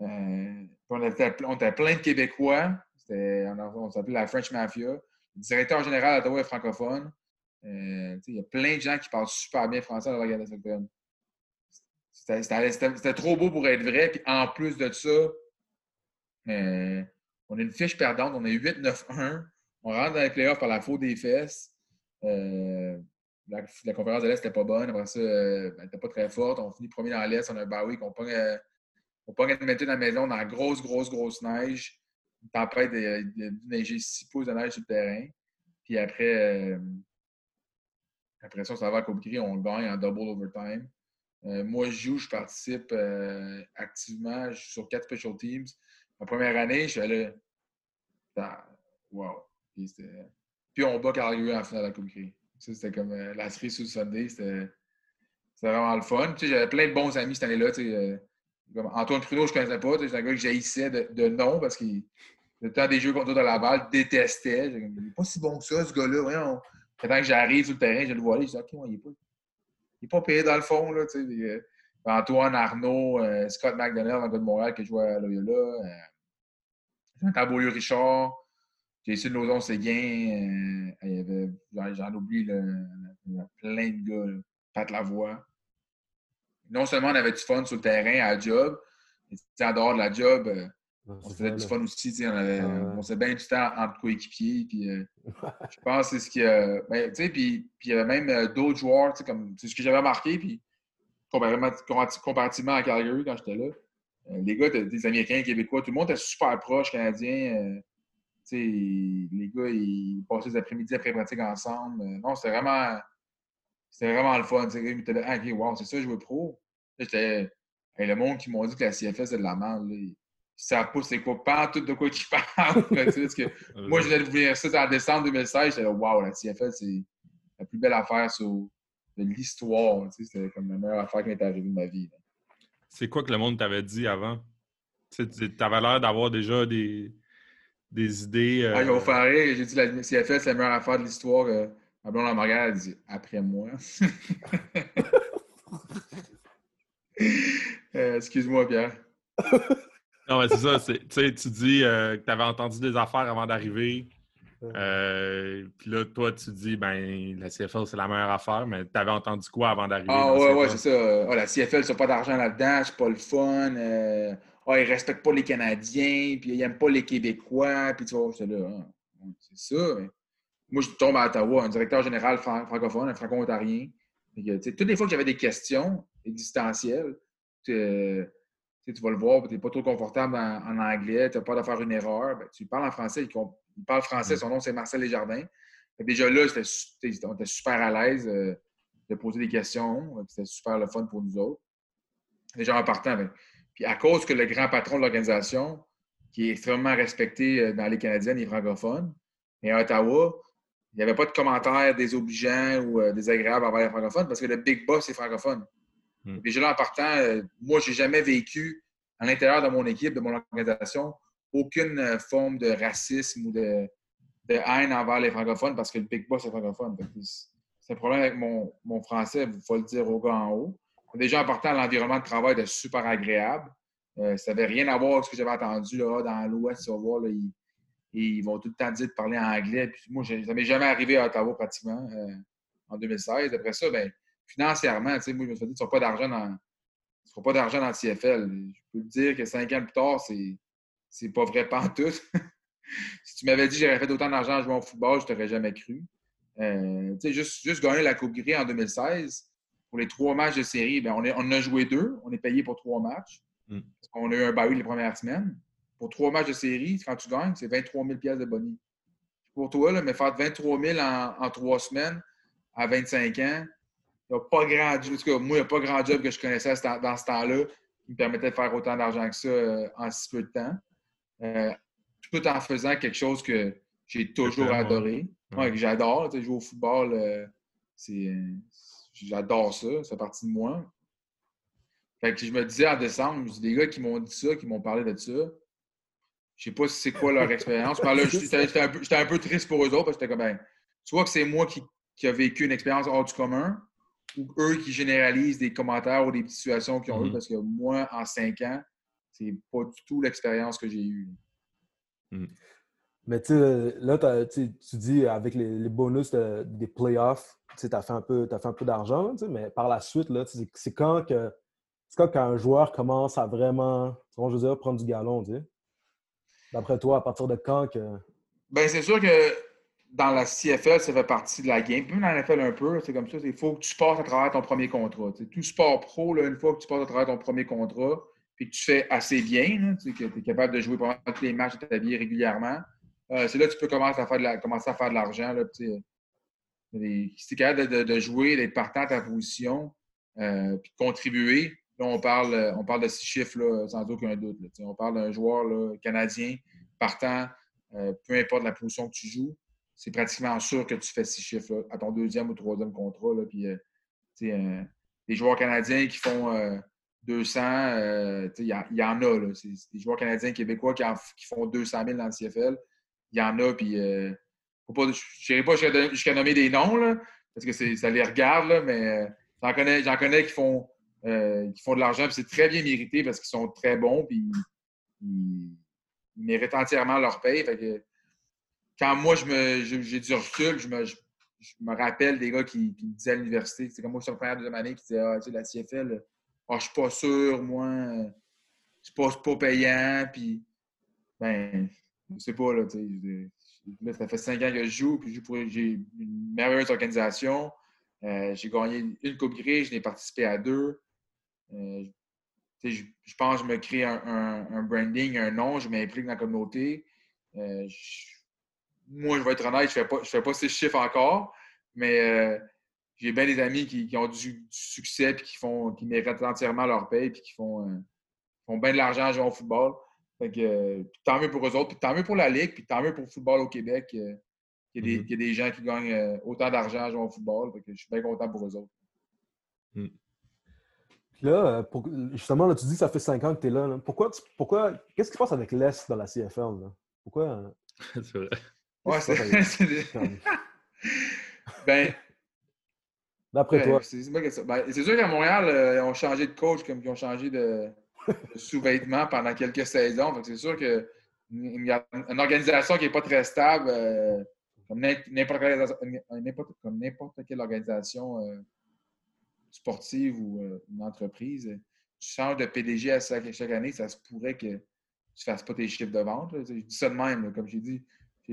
Euh, on, était, plein de Québécois. On, s'appelait la French Mafia. Le directeur général d'Ottawa est francophone. Euh, il y a plein de gens qui parlent super bien français dans l'organisation. C'était trop beau pour être vrai. Puis en plus de ça, euh, on a une fiche perdante. On est 8-9-1. On rentre dans les playoffs par la faute des fesses. La, conférence de l'Est n'était pas bonne. Après ça, euh, elle n'était pas très forte. On finit premier dans l'Est. On a un bye week. On pogne, euh, on pogne dans la maison dans la grosse, grosse, grosse neige. Une tempête de, de, neiger 6 pouces de neige sur le terrain. Puis après, après ça, on s'en va à Cobry. On gagne en double overtime. moi, je joue, je participe activement. Je suis sur quatre special teams. Ma première année, je suis allé. Wow. Puis, on bat Calgary en finale de Grey. Ça, c'était comme euh, la cerise sous le Sunday. C'était vraiment le fun. J'avais plein de bons amis cette année-là. Euh, Antoine Pruneau, je ne connaissais pas. C'est un gars que j'haïssais de, de, nom parce qu'il, le temps des jeux contre de Laval, détestait. Il n'est pas si bon que ça, ce gars-là. Voyons. Quand que j'arrive sur le terrain, je le vois aller. Je dis, OK, il n'est pas, pas payé dans le fond. Là, euh, Antoine Arnaud, Scott McDonald, un gars de Montréal qui jouait à Loyola. Euh, Jonathan Beaulieu-Richard. Jason Lozon Séguin, euh, il y avait, j'en oublie, le, plein de gars. Là. Pat Lavoie. Non seulement on avait du fun sur le terrain à la job, mais en dehors de la job, euh, on faisait du fun aussi. On, avait, on faisait bien du temps entre coéquipiers. Puis, euh, je pense que c'est ce qui a. Ben, puis, puis il y avait même d'autres joueurs, comme c'est ce que j'avais remarqué. Puis, comparativement à Calgary quand j'étais là, les gars, des Américains, Québécois, tout le monde était super proche, Canadien les gars, ils passaient les après-midi après pratique ensemble. Euh, non, c'était vraiment, c'était vraiment le fun. Ils là, ah, ok, wow, c'est ça, jouer pro. J'étais, le monde qui m'ont dit que la CFS, c'est de la merde. Là. Savent pas c'est quoi, pas tout de quoi ils parlent. que, moi, je venais de découvrir ça en décembre 2016. J'étais là, wow, la CFS, c'est la plus belle affaire sur, de l'histoire. C'était comme la meilleure affaire qui m'est arrivée de ma vie.
C'est quoi que le monde t'avait dit avant? Tu avais l'air d'avoir déjà des, des idées.
Euh... Ah, ils vont faire rire. J'ai dit la CFL, c'est la meilleure affaire de l'histoire. Euh, ma blonde la elle dit après moi. euh, Excuse-moi, Pierre.
non, mais c'est ça. Tu dis euh, que tu avais entendu des affaires avant d'arriver. Euh, puis là, toi, tu dis, ben, la CFL, c'est la meilleure affaire, mais tu avais entendu quoi avant d'arriver?
Ah, ouais, ouais, c'est ça. Ah, la CFL, c'est pas d'argent là-dedans, c'est pas le fun. Euh, ah, ils respectent pas les Canadiens, puis ils n'aiment pas les Québécois, puis tu vois, c'est là, ah, c'est ça. moi, je tombe à Ottawa, un directeur général francophone, un franco-ontarien. Toutes les fois que j'avais des questions existentielles, tu vas le voir, tu n'es pas trop confortable en, anglais, tu n'as pas de faire une erreur, ben, tu parles en français, il, parle français, son nom c'est Marcel Desjardins. Déjà là, on était super à l'aise euh, de poser des questions, c'était super le fun pour nous autres. Déjà en partant, ben, puis à cause que le grand patron de l'organisation, qui est extrêmement respecté euh, dans les Canadiennes et francophones, et à Ottawa, il n'y avait pas de commentaires désobligeants ou euh, désagréables envers les francophones parce que le big boss est francophone. Mm. Déjà là, en partant, euh, moi, j'ai jamais vécu à l'intérieur de mon équipe, de mon organisation, aucune euh, forme de racisme ou de, haine envers les francophones parce que le Big Boss est francophone. C'est un problème avec mon, français, il faut le dire au gars en haut. Déjà, en partant, l'environnement de travail était super agréable. Euh, ça n'avait rien à voir avec ce que j'avais entendu là, dans l'Ouest. voir, ils, vont tout le temps dire de parler en anglais. Moi, ça m'est jamais arrivé à Ottawa pratiquement en 2016. Après ça, ben, financièrement, moi, je me suis dit, tu n'auras pas d'argent dans. Tu pas d'argent dans le CFL. Je peux te dire que cinq ans plus tard, c'est, c'est pas vrai pas tout. si tu m'avais dit que j'aurais fait autant d'argent en jouant au football, je t'aurais jamais cru. Euh, juste, juste gagner la Coupe Gris en 2016, pour les trois matchs de série, ben, on, est, on a joué deux. On est payé pour trois matchs. Mm. On a eu un bail les premières semaines. Pour trois matchs de série, quand tu gagnes, c'est 23 000 de bonus. Pour toi, là, mais faire 23 000 en, en trois semaines à 25 ans, il n'y a pas grand job. moi, il n'y a pas grand job que je connaissais dans ce temps-là qui me permettait de faire autant d'argent que ça euh, en si peu de temps. Euh, tout en faisant quelque chose que j'ai toujours adoré. que j'adore. Jouer au football, euh, j'adore ça. C'est partie de moi. Fait que je me disais en décembre, des gars qui m'ont dit ça, qui m'ont parlé de ça. Je sais pas si c'est quoi leur expérience. J'étais un, un, peu triste pour eux autres parce que j'étais comme, ben, soit que c'est moi qui, qui a vécu une expérience hors du commun, ou eux qui généralisent des commentaires ou des situations qu'ils ont eues, mm-hmm. parce que moi, en cinq ans, c'est pas du tout l'expérience que j'ai eue.
Mm. Mais tu là, tu dis avec les, bonus des playoffs, tu as fait un peu, peu d'argent, mais par la suite, c'est quand que quand qu'un joueur commence à vraiment, je prendre du galon? D'après toi, à partir de quand que.
Ben, c'est sûr que dans la CFL, ça fait partie de la game. Même dans la NFL un peu, c'est comme ça. Il faut que tu passes à travers ton premier contrat. tout sport pro, là, une fois que tu passes à travers ton premier contrat, puis que tu fais assez bien, que tu es capable de jouer pendant tous les matchs de ta vie régulièrement, euh, c'est là que tu peux commencer à faire de de l'argent. Si tu es capable de, jouer, d'être partant à ta position, euh, puis de contribuer, là, on parle, on parle de six chiffres sans aucun doute. on parle d'un joueur canadien partant, euh, peu importe la position que tu joues c'est pratiquement sûr que tu fais six chiffres à ton deuxième ou troisième contrat. Puis, euh, euh, les joueurs canadiens qui font 200, euh, il y, y, en a. C'est, des joueurs canadiens québécois qui, font 200 000 dans le CFL. Il y en a. Puis, je n'irai pas jusqu'à nommer des noms, là, parce que ça les regarde, là, mais j'en connais, connais qui font, qui font de l'argent. c'est très bien mérité parce qu'ils sont très bons. Puis, ils, méritent entièrement leur paye. Fait quand moi, j'ai du recul, je me, je, me, rappelle des gars qui, me disaient à l'université, c'est comme moi, je suis en première deuxième année, qui disaient Ah, tu sais, la CFL, ah, je suis pas sûr, moi, c'est pas, pas payant, puis, ben, je sais pas, là, ça fait cinq ans que je joue, puis j'ai une merveilleuse organisation. Euh, j'ai gagné une Coupe Gris, je n'ai participé à deux. Euh, je, pense que je me crée un, un, branding, un nom, je m'implique dans la communauté. Euh, moi, je vais être honnête, je ne fais, pas, fais pas ces chiffres encore, mais j'ai bien des amis qui, ont du, succès et qui, font, qui méritent entièrement leur paye et qui font, font bien de l'argent à jouer au football. Fait que, euh, tant mieux pour eux autres, puis tant mieux pour la Ligue, puis tant mieux pour le football au Québec. qu'il y, a des, gens qui gagnent autant d'argent à jouer au football. Fait que je suis bien content pour eux autres.
Mm. Là, justement, là, tu dis que ça fait cinq ans que tu es là. Pourquoi, pourquoi qu'est-ce qui se passe avec l'Est dans la CFL? Pourquoi?
C'est vrai.
Ouais, c'est. ben.
D'après toi.
Ben, c'est sûr qu'à Montréal, euh, ils ont changé de coach comme ils ont changé de, sous-vêtements pendant quelques saisons. C'est sûr a une organisation qui n'est pas très stable, euh, comme n'importe quelle, organisation euh, sportive ou une entreprise. Tu changes de PDG à chaque, année, ça se pourrait que tu ne fasses pas tes chiffres de vente. Je dis ça de même, comme j'ai dit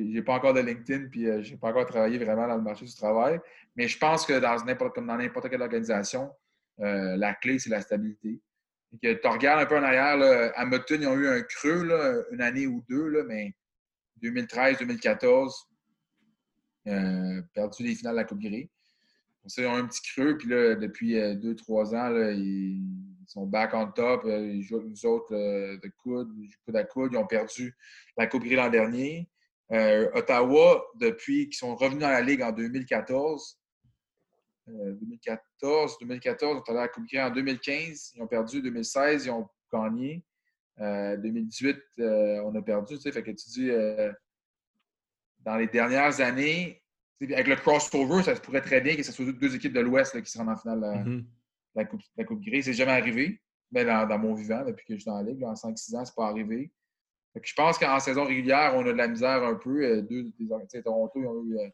j'ai pas encore de LinkedIn, puis euh, j'ai pas encore travaillé vraiment dans le marché du travail. Mais je pense que dans n'importe comme dans n'importe quelle organisation, euh, la clé, c'est la stabilité. Tu regardes un peu en arrière, à ils ont eu un creux, là, une année ou deux, là, mais 2013-2014, euh, perdu les finales de la Coupe Grey. Ils ont un petit creux, puis là, depuis deux, trois ans, ils sont back on top. Ils jouent avec nous autres de coude, coude à coude. Ils ont perdu la Coupe Grey l'an dernier. Euh, Ottawa, depuis qu'ils sont revenus dans la Ligue en 2014, 2014. 2014, on est allé à la Coupe en 2015. Ils ont perdu. 2016, ils ont gagné. 2018, on a perdu. Tu sais, fait que tu dis, dans les dernières années, avec le crossover, ça se pourrait très bien que ce soit deux équipes de l'Ouest qui se rendent en finale de mm-hmm. la, Coupe, la Coupe. C'est jamais arrivé. Mais dans, mon vivant, depuis que je suis dans la Ligue, en 5-6 ans, c'est pas arrivé. je pense qu'en saison régulière, on a de la misère un peu. Euh, deux, des, Toronto, ils ont eu euh,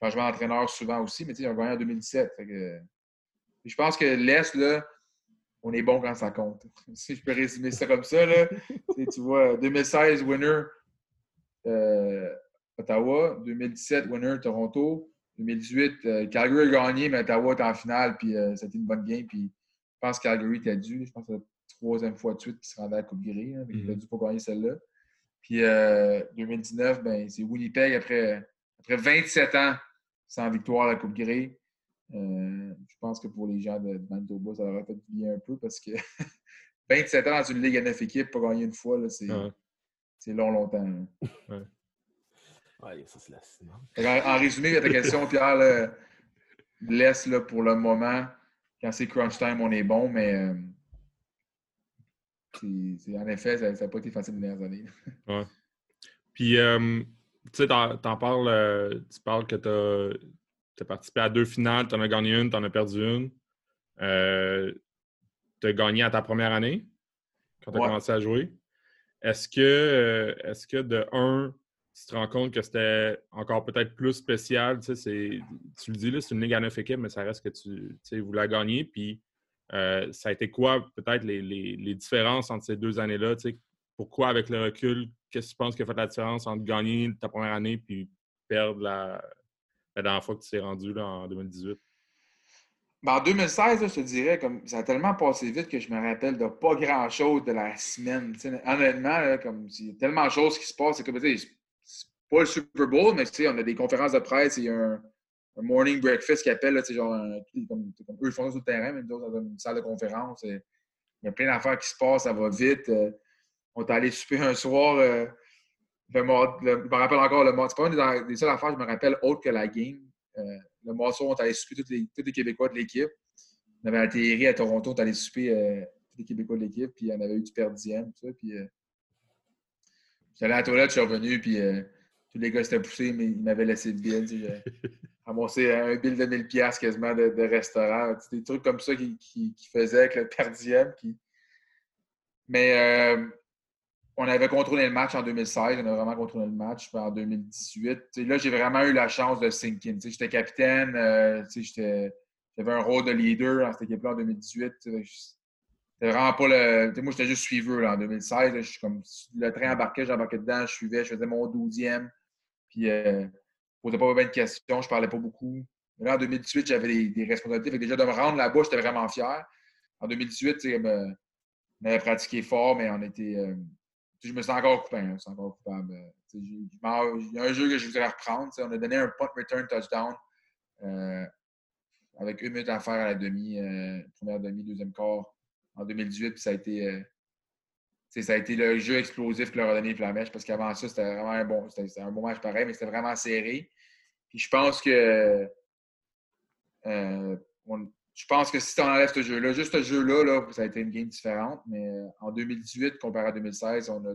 changement d'entraîneur souvent aussi, mais ils ont gagné en 2017. je pense que l'Est, là, on est bon quand ça compte. Si je peux résumer ça comme ça, là, tu vois, 2016, winner euh, Ottawa, 2017, winner Toronto, 2018, Calgary a gagné, mais Ottawa est en finale, puis c'était une bonne game. Puis je pense que Calgary était dû. Je pense que c'est la troisième fois de suite qu'il se rendait à la Coupe Gris. Hein, Il a mhm. dû pas gagner celle-là. Puis 2019, euh, ben, c'est Winnipeg après, après 27 ans sans victoire à la Coupe Gris. Euh, je pense que pour les gens de, Manitoba, ça leur a fait du bien un peu parce que 27 ans dans une ligue à 9 équipes, pas gagner une fois, c'est long, longtemps.
Hein. Ouais. ça, c'est en,
en, résumé, ta question, Pierre, laisse là, pour le moment quand c'est crunch time, on est bon, mais euh, en effet, ça n'a pas été facile les dernières années.
ouais. Puis, euh, tu sais, t'en parles, euh, tu parles que tu as, participé à deux finales, tu en as gagné une, tu en as perdu une. tu as gagné à ta première année, quand tu as commencé à jouer. Est-ce que, est-ce que de un, tu te rends compte que c'était encore peut-être plus spécial? Tu, sais, tu le dis, là, c'est une ligue à neuf équipes, mais ça reste que tu, tu voulais gagner. Puis, euh, ça a été quoi, peut-être, les, différences entre ces deux années-là? Tu sais, pourquoi, avec le recul, qu'est-ce que tu penses qui a fait la différence entre gagner ta première année puis perdre la, dernière fois que tu t'es rendu là, en 2018?
Ben, en 2016, je te dirais, comme ça a tellement passé vite que je me rappelle de pas grand-chose de la semaine. honnêtement, comme il y a tellement de choses qui se passent, c'est comme pas le Super Bowl, mais on a des conférences de presse, il y a un, morning breakfast qui appelle, genre, comme, comme, eux, ils font ça sur le terrain, mais nous autres, dans une salle de conférence. il y a plein d'affaires qui se passent, ça va vite. Euh, on est allé souper un soir. Euh, je me rappelle encore le C'est pas une des, des, seules affaires, je me rappelle, autre que la game. Euh, le mois soir, on est allé souper tous les, tous les Québécois de l'équipe. On avait atterri à Toronto, on est allé souper tous les Québécois de l'équipe, puis on avait eu du perdième, tout ça. Puis, j'allais à la toilette, je suis revenu, puis tous les gars s'étaient poussés, mais ils m'avaient laissé le bill. J'ai ramassé un bill de 1000$ quasiment de, restaurant. Des trucs comme ça qui, qui, faisaient avec le perdième. Mais euh, on avait contrôlé le match en 2016. On a vraiment contrôlé le match en 2018. là, j'ai vraiment eu la chance de sink in. J'étais capitaine. Euh, j'avais un rôle de leader dans cette équipe-là en 2018. C'était vraiment pas le. moi, j'étais juste suiveur en 2016. je suis comme le train embarquait, j'embarquais dedans, je suivais, je faisais mon 12e. Puis, euh, je ne posais pas bien de questions, je parlais pas beaucoup. Mais là, en 2018, j'avais des, responsabilités. déjà, de me rendre là-bas, j'étais vraiment fier. En 2018, on avait pratiqué fort, mais on était. Euh, je me sens encore coupable. Encore coupable. Il y a un jeu que je voudrais reprendre. On a donné un punt return touchdown euh, avec une minute à faire à la demi, première demi, deuxième quart en 2018. Puis ça a été ça a été le jeu explosif qui leur a donné Flamèche parce qu'avant ça, c'était vraiment un bon, c'était un bon match pareil, mais c'était vraiment serré. Puis je pense que euh, je pense que si tu enlèves ce jeu-là, juste ce jeu-là, là, ça a été une game différente, mais euh, en 2018, comparé à 2016, on a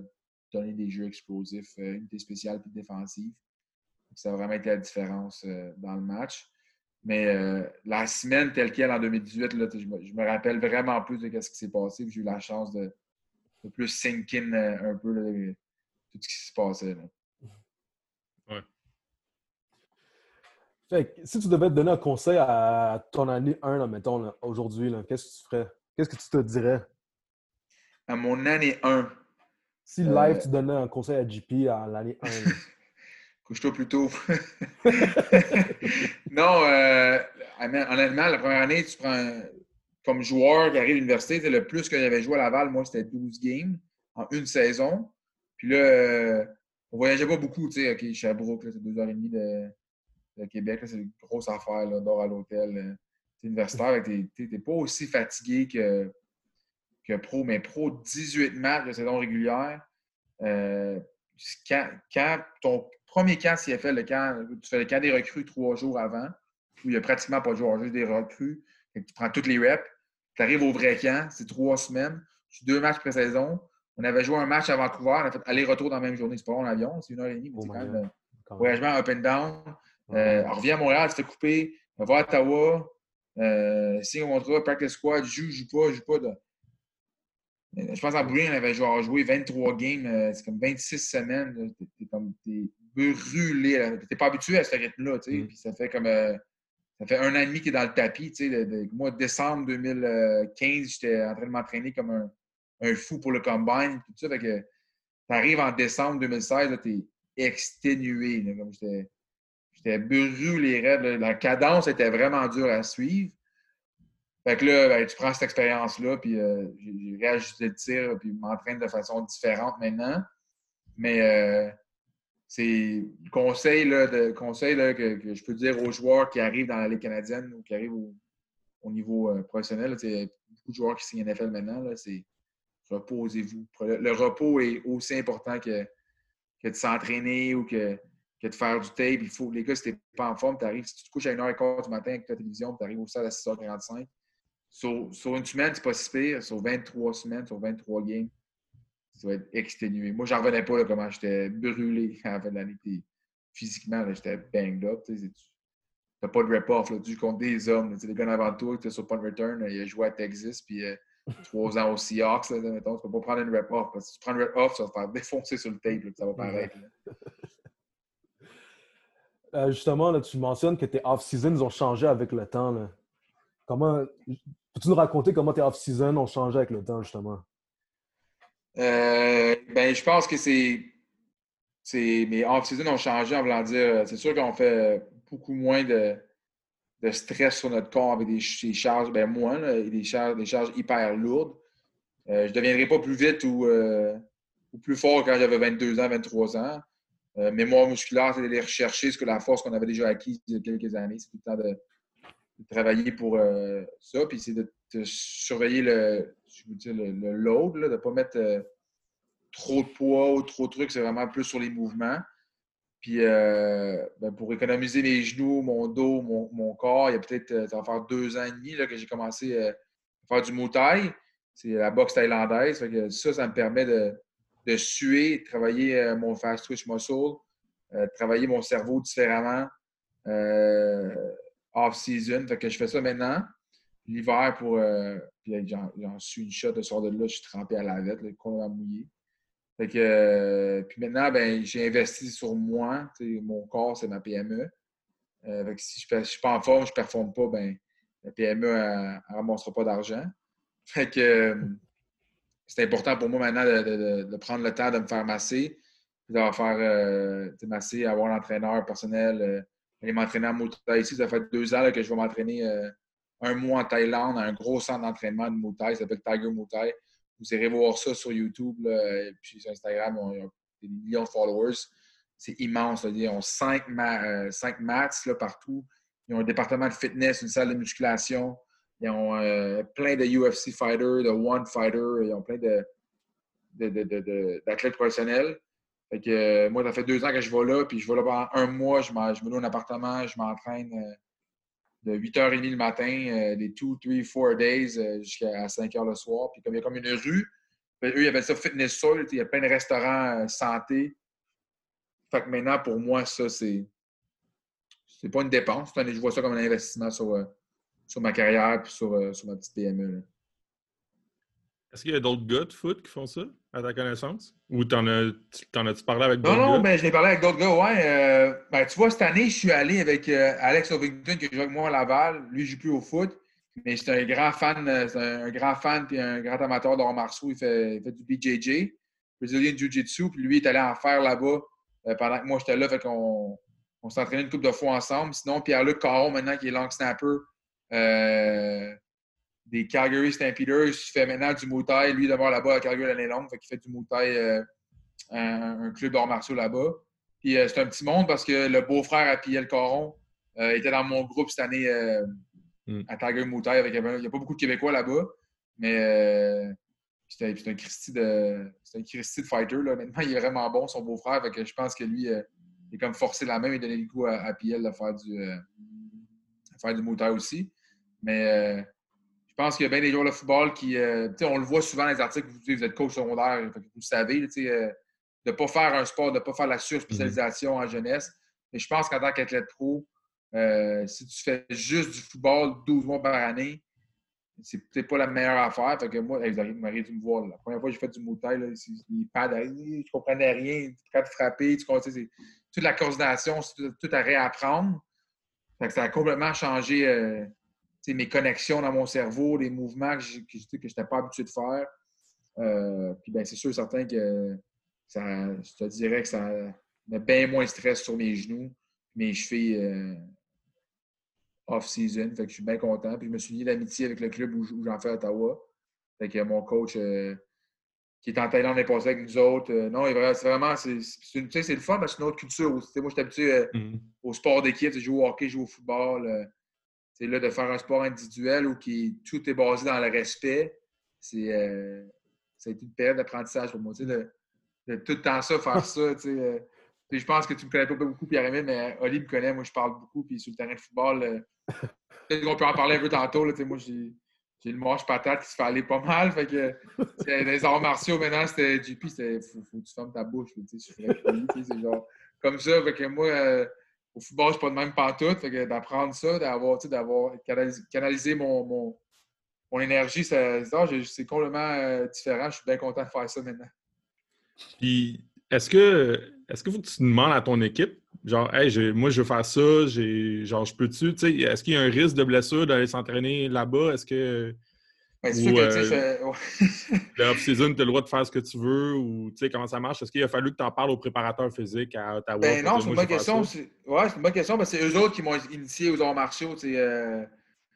donné des jeux explosifs, euh, unité spéciale et défensive. Ça a vraiment été la différence dans le match. Mais la semaine telle qu'elle en 2018, là, je, me, rappelle vraiment plus de ce qui s'est passé. J'ai eu la chance de, plus sink in euh, un peu tout ce qui se passait. Là.
Fait si tu devais te donner un conseil à ton année 1, mettons, aujourd'hui, qu'est-ce que tu ferais? Qu'est-ce que tu te dirais?
À mon année 1.
Si live, euh, tu donnais un conseil à JP à l'année 1.
Couche-toi plus tôt. non, euh, honnêtement, la première année, tu prends comme joueur qui arrive à l'université, le plus que j'avais joué à Laval, moi, c'était 12 games en une saison. Puis là, euh, on voyageait pas beaucoup, tu sais, OK, Sherbrooke, c'est deux heures et demie de, Québec, c'est une grosse affaire, là, dort à l'hôtel. Euh, universitaire, tu n'es pas aussi fatigué que, que pro, mais pro, 18 matchs de saison régulière. Euh, quand, ton premier camp CFL, le camp, tu fais le camp des recrues trois jours avant, où il n'y a pratiquement pas de joueurs, juste des recrues. tu prends toutes les reps, tu arrives au vrai camp, c'est trois semaines, tu deux matchs pré-saison. On avait joué un match à Vancouver, on a fait aller-retour dans la même journée. C'est pas en avion, c'est une heure et demie, mais oh c'est quand même un voyagement up and down. Euh, on revient à Montréal, tu te fais couper, on va à Ottawa, euh, signe mon contrat, practice squad, joue, joue pas, joue pas. De... Je pense qu'en Bruyne, on avait genre joué 23 games, euh, c'est comme 26 semaines. T'es comme t'es brûlé. T'es pas habitué à ce rythme-là, tu sais. Mm. Puis ça fait comme euh, ça fait un an et demi qu'il est dans le tapis. Tu sais, de, moi, décembre 2015, j'étais en train de m'entraîner comme un, un, fou pour le combine. Tout ça, fait que t'arrives en décembre 2016, t'es exténué. comme j'étais J'étais brûlé raides. La cadence était vraiment dure à suivre. Fait que là, ben, tu prends cette expérience-là, puis euh, j'ai réajusté le tir, puis m'entraîne de façon différente maintenant. Mais euh, c'est le conseil, là, de, conseil là, que, je peux dire aux joueurs qui arrivent dans la Ligue canadienne ou qui arrivent au, niveau euh, professionnel. A beaucoup de joueurs qui signent NFL maintenant. C'est reposez-vous. Le, repos est aussi important que, que de s'entraîner ou que que de faire du tape. Il faut, les gars, si tu pas en forme, tu arrives, si tu te couches à 1h15 du matin avec ta télévision, tu arrives au stade à 6h45. Sur, sur une semaine, c'est pas si pire. Sur 23 semaines, sur 23 games, ça va être exténué. Moi, j'en revenais pas là, comment j'étais brûlé à la fin de l'année. Physiquement, j'étais banged up. Tu n'as pas de rep-off. Tu contre des hommes. Les gars avant toi, tu sur punt return, il a joué à Texas, puis euh, trois ans au Seahawks. Là, mettons, tu peux pas prendre une rep-off. Parce que si tu prends une rep-off, ça va te faire défoncer sur le tape. ça va paraître.
Euh, justement, là, tu mentionnes que tes off-seasons ont changé avec le temps. Comment peux-tu nous raconter comment tes off-seasons ont changé avec le temps, justement?
Euh, ben, je pense que c'est. Mes off-seasons ont changé en voulant dire. C'est sûr qu'on fait beaucoup moins de, de, stress sur notre corps avec des, charges, ben moins, des, charges, des charges hyper lourdes. Euh, je ne deviendrai pas plus vite ou, ou plus fort quand j'avais 22 ans, 23 ans. Euh, mémoire musculaire, c'est d'aller rechercher ce que la force qu'on avait déjà acquise il y a quelques années. C'est tout le temps de, travailler pour euh, ça. Puis c'est de, surveiller le, je le, le, load, de ne pas mettre euh, trop de poids ou trop de trucs. C'est vraiment plus sur les mouvements. Puis ben, pour économiser mes genoux, mon dos, mon, corps, il y a peut-être, ça faire deux ans et demi là, que j'ai commencé à faire du Muay C'est la boxe thaïlandaise. ça, ça me permet de, de suer, travailler euh, mon fast twitch muscle, euh, travailler mon cerveau différemment euh, off-season. Fait que je fais ça maintenant. L'hiver, pour. puis j'en suis une shot de soir de là, je suis trempé à la vette, complètement mouillé. Fait que, puis maintenant, ben, j'ai investi sur moi. Mon corps, c'est ma PME. fait que si je ne suis pas en forme, je ne performe pas, ben, la PME ne ramassera pas d'argent. Fait que c'est important pour moi maintenant de, prendre le temps de me faire masser, de faire euh, masser, avoir l'entraîneur personnel, euh, aller m'entraîner en Muay ici. Ça fait deux ans que je vais m'entraîner euh, un mois en Thaïlande, à un gros centre d'entraînement de Muay Thai, ça s'appelle Tiger Muay Vous irez voir ça sur YouTube, et puis sur Instagram, on, a des millions de followers. C'est immense. Ils ont cinq, cinq mats partout. Ils ont un département de fitness, une salle de musculation. Ils ont euh, plein de UFC fighters, de One Fighter, ils ont plein de, d'athlètes professionnels. Fait que, euh, moi, ça fait deux ans que je vais là, puis je vais là pendant un mois, je, je me loue un appartement, je m'entraîne euh, de 8h30 le matin, des 2, 3, 4 days jusqu'à 5h le soir. Puis comme il y a comme une rue, ben, eux, ils appellent ça Fitness Soul, il y a plein de restaurants santé. Fait que maintenant, pour moi, ça, c'est. C'est pas une dépense. Je vois ça comme un investissement sur, sur ma carrière et sur, euh, sur ma petite PME.
Est-ce qu'il y a d'autres gars de foot qui font ça, à ta connaissance? Ou t'en as-tu parlé avec d'autres
gars?
Non,
non, mais j'ai parlé avec d'autres gars, ouais. Euh, ben, tu vois, cette année, je suis allé avec euh, Alex Ovington, qui joue avec moi à Laval. Lui, je joue plus au foot. Mais c'est un grand fan, c'est un, grand fan puis un grand amateur d'art martiaux. Il fait, il fait du BJJ, Brazilian Jiu-Jitsu. Puis lui, il est allé en faire là-bas pendant que moi, j'étais là. Fait qu'on on s'entraînait une couple de fois ensemble. Sinon, Pierre-Luc Caron, maintenant, qui est long snapper, euh, des Calgary Stampeders. Il fait maintenant du Muay Lui, d'abord là-bas à Calgary l'année longue. Fait qu'il fait du Muay euh, un, club d'arts martiaux là-bas. Puis euh, c'est un petit monde parce que le beau-frère à Piel Coron était dans mon groupe cette année hmm. à Calgary Muay Avec, il n'y a pas beaucoup de Québécois là-bas. Mais c'est un Christy de, un Christy de fighter. Là. Maintenant, il est vraiment bon, son beau-frère. je pense que lui, il est comme forcé la main et donné le goût à, à Piel de faire du faire du aussi. Mais je pense qu'il y a bien des joueurs de football qui. on le voit souvent dans les articles, vous, vous êtes coach secondaire, vous le savez, de ne pas faire un sport, de ne pas faire la surspécialisation en jeunesse. Mais je pense qu'en tant qu'athlète pro, si tu fais juste du football 12 mois par année, c'est peut-être pas la meilleure affaire. Fait que moi, vous m'arrivez de me voir. La première fois que j'ai fait du moutail, les pads, je comprenais rien. Quand tu frappais, tu c'est toute la coordination, c'est tout, à réapprendre. Fait que ça a complètement changé euh, mes connexions dans mon cerveau, les mouvements que je n'étais pas habitué de faire. Euh, puis ben, c'est sûr certain que ça, je te dirais que ça met bien moins de stress sur mes genoux, mes chevilles. Euh, off-season. Fait que je suis bien content. Puis je me suis lié d'amitié avec le club où, j'en fais à Ottawa. Fait que mon coach euh, qui est en Thaïlande est passé avec nous autres. Euh, non, c'est vraiment, c'est le fun, mais c'est une autre culture aussi. Moi, j'étais habitué euh, mm-hmm. au sport d'équipe, jouer au hockey, jouer au football. C'est là de faire un sport individuel où qui, tout est basé dans le respect. C'est ça a été une période d'apprentissage pour moi. De, de, tout le temps ça, faire ça. je pense que tu ne me connais pas beaucoup, Pierre-Emile, mais Oli me connaît. Moi, je parle beaucoup. Puis sur le terrain de football, Peut-être qu'on peut en parler un peu tantôt. Là, moi, j'ai, le manche patate qui se fait aller pas mal. Fait que, les arts martiaux, maintenant, c'était JP, c'était faut, faut que tu fermes ta bouche. c'est genre comme ça. Fait que moi, euh, au football, je suis pas de même pantoute. Fait d'apprendre ça, d'avoir, d'avoir canalisé, mon, mon, mon, énergie, c'est complètement euh, différent. Je suis bien content de faire ça maintenant.
Puis, est-ce que, est-ce que tu demandes à ton équipe Genre, hey, moi, je veux faire ça, genre, je peux-tu, est-ce qu'il y a un risque de blessure d'aller s'entraîner là-bas? Est-ce que.
C'est sûr que, tu
euh, le off-season, tu as le droit de faire ce que tu veux ou, tu sais, comment ça marche? Est-ce qu'il a fallu que tu en parles au préparateur physique à Ottawa?
Ben non, c'est une bonne question. Ouais, c'est une bonne question, parce que c'est eux autres qui m'ont initié aux arts martiaux. Euh,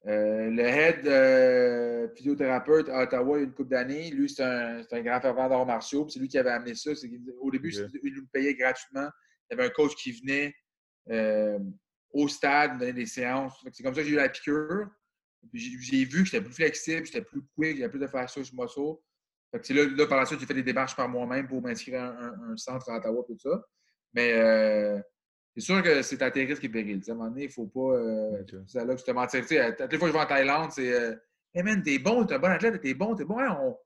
euh, le head physiothérapeute à Ottawa il y a une couple d'années, lui, c'est un, un, grand fervent d'arts martiaux. C'est lui qui avait amené ça. Au début, il nous payait gratuitement il y avait un coach qui venait euh, au stade, donner des séances. C'est comme ça que j'ai eu la piqûre. J'ai vu que j'étais plus flexible, j'étais plus quick, j'avais plus de faire ça sur moi C'est là, là, par la suite, j'ai fait des démarches par moi-même pour m'inscrire à un, centre à Ottawa, tout ça. Mais euh, c'est sûr que c'est à tes risques et périls. À un moment donné, il ne faut pas. Euh, là que je te mentir. Tu sais, toutes les fois que je vais en Thaïlande, c'est euh, Hey man, t'es bon, t'es un bon athlète, t'es bon, t'es bon. Hein, on,